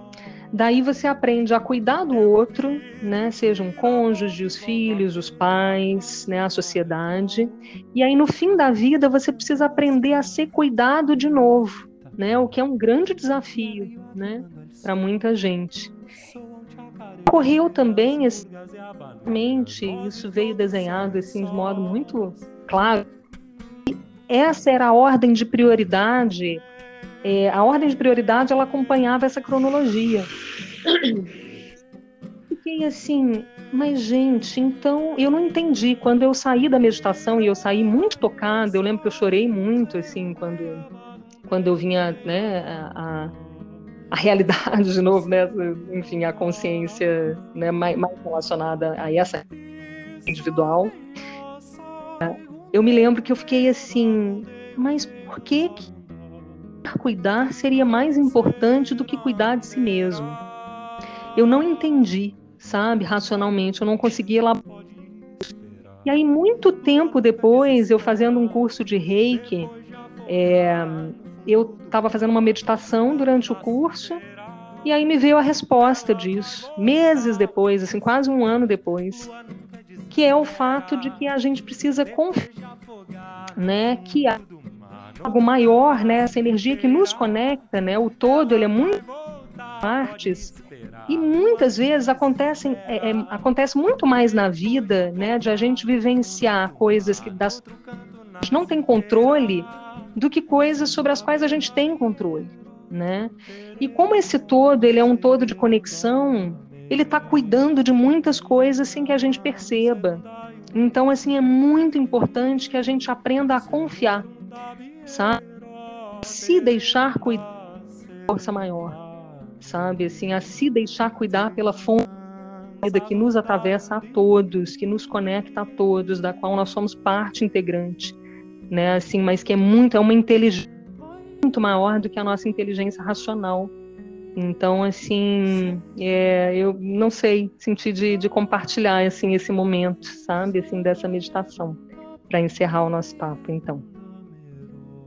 Daí você aprende a cuidar do outro, né? Seja um cônjuge, os filhos, os pais, né? A sociedade. E aí no fim da vida você precisa aprender a ser cuidado de novo, né? O que é um grande desafio, né? Para muita gente. Ocorreu também, assim, isso veio desenhado assim de modo muito claro. Essa era a ordem de prioridade é, a ordem de prioridade ela acompanhava essa cronologia. Fiquei assim, mas gente, então eu não entendi. Quando eu saí da meditação e eu saí muito tocada, eu lembro que eu chorei muito assim quando quando eu vinha, né, a, a realidade de novo, né, enfim, a consciência, né, mais, mais relacionada a essa individual. Eu me lembro que eu fiquei assim, mas por que que cuidar seria mais importante do que cuidar de si mesmo. Eu não entendi, sabe, racionalmente, eu não conseguia elaborar. E aí, muito tempo depois, eu fazendo um curso de reiki, é, eu estava fazendo uma meditação durante o curso, e aí me veio a resposta disso, meses depois, assim, quase um ano depois, que é o fato de que a gente precisa confiar né, que há algo maior, né, essa energia que nos conecta, né, o todo ele é muito partes. E muitas vezes acontecem é, é, acontece muito mais na vida, né, de a gente vivenciar coisas que das a gente não tem controle do que coisas sobre as quais a gente tem controle, né? E como esse todo ele é um todo de conexão, ele está cuidando de muitas coisas sem que a gente perceba. Então, assim, é muito importante que a gente aprenda a confiar, sabe? Se deixar cuidar força maior, sabe? Assim, a se deixar cuidar pela fonte que nos atravessa a todos, que nos conecta a todos, da qual nós somos parte integrante, né? Assim, mas que é muito, é uma inteligência muito maior do que a nossa inteligência racional. Então, assim, é, eu não sei, senti de, de, compartilhar assim esse momento, sabe, assim dessa meditação, para encerrar o nosso papo, então.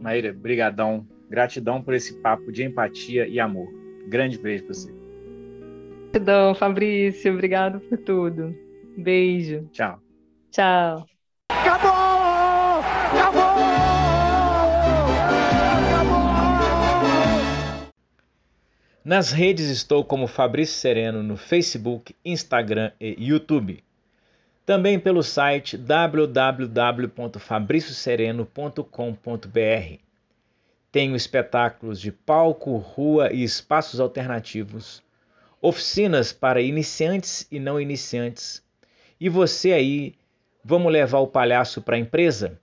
Maíra, brigadão, gratidão por esse papo de empatia e amor. Grande beijo para você. Gratidão, Fabrício, obrigado por tudo. Beijo. Tchau. Tchau. Acabou! Acabou! Nas redes estou como Fabrício Sereno no Facebook, Instagram e YouTube. Também pelo site www.fabriciosereno.com.br. Tenho espetáculos de palco, rua e espaços alternativos, oficinas para iniciantes e não iniciantes. E você aí, vamos levar o palhaço para a empresa?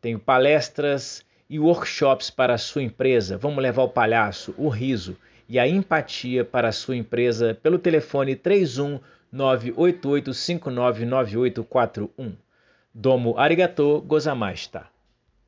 Tenho palestras e workshops para a sua empresa. Vamos levar o palhaço, o riso e a empatia para a sua empresa pelo telefone 31 988 599841. Domo arigato gozamashita.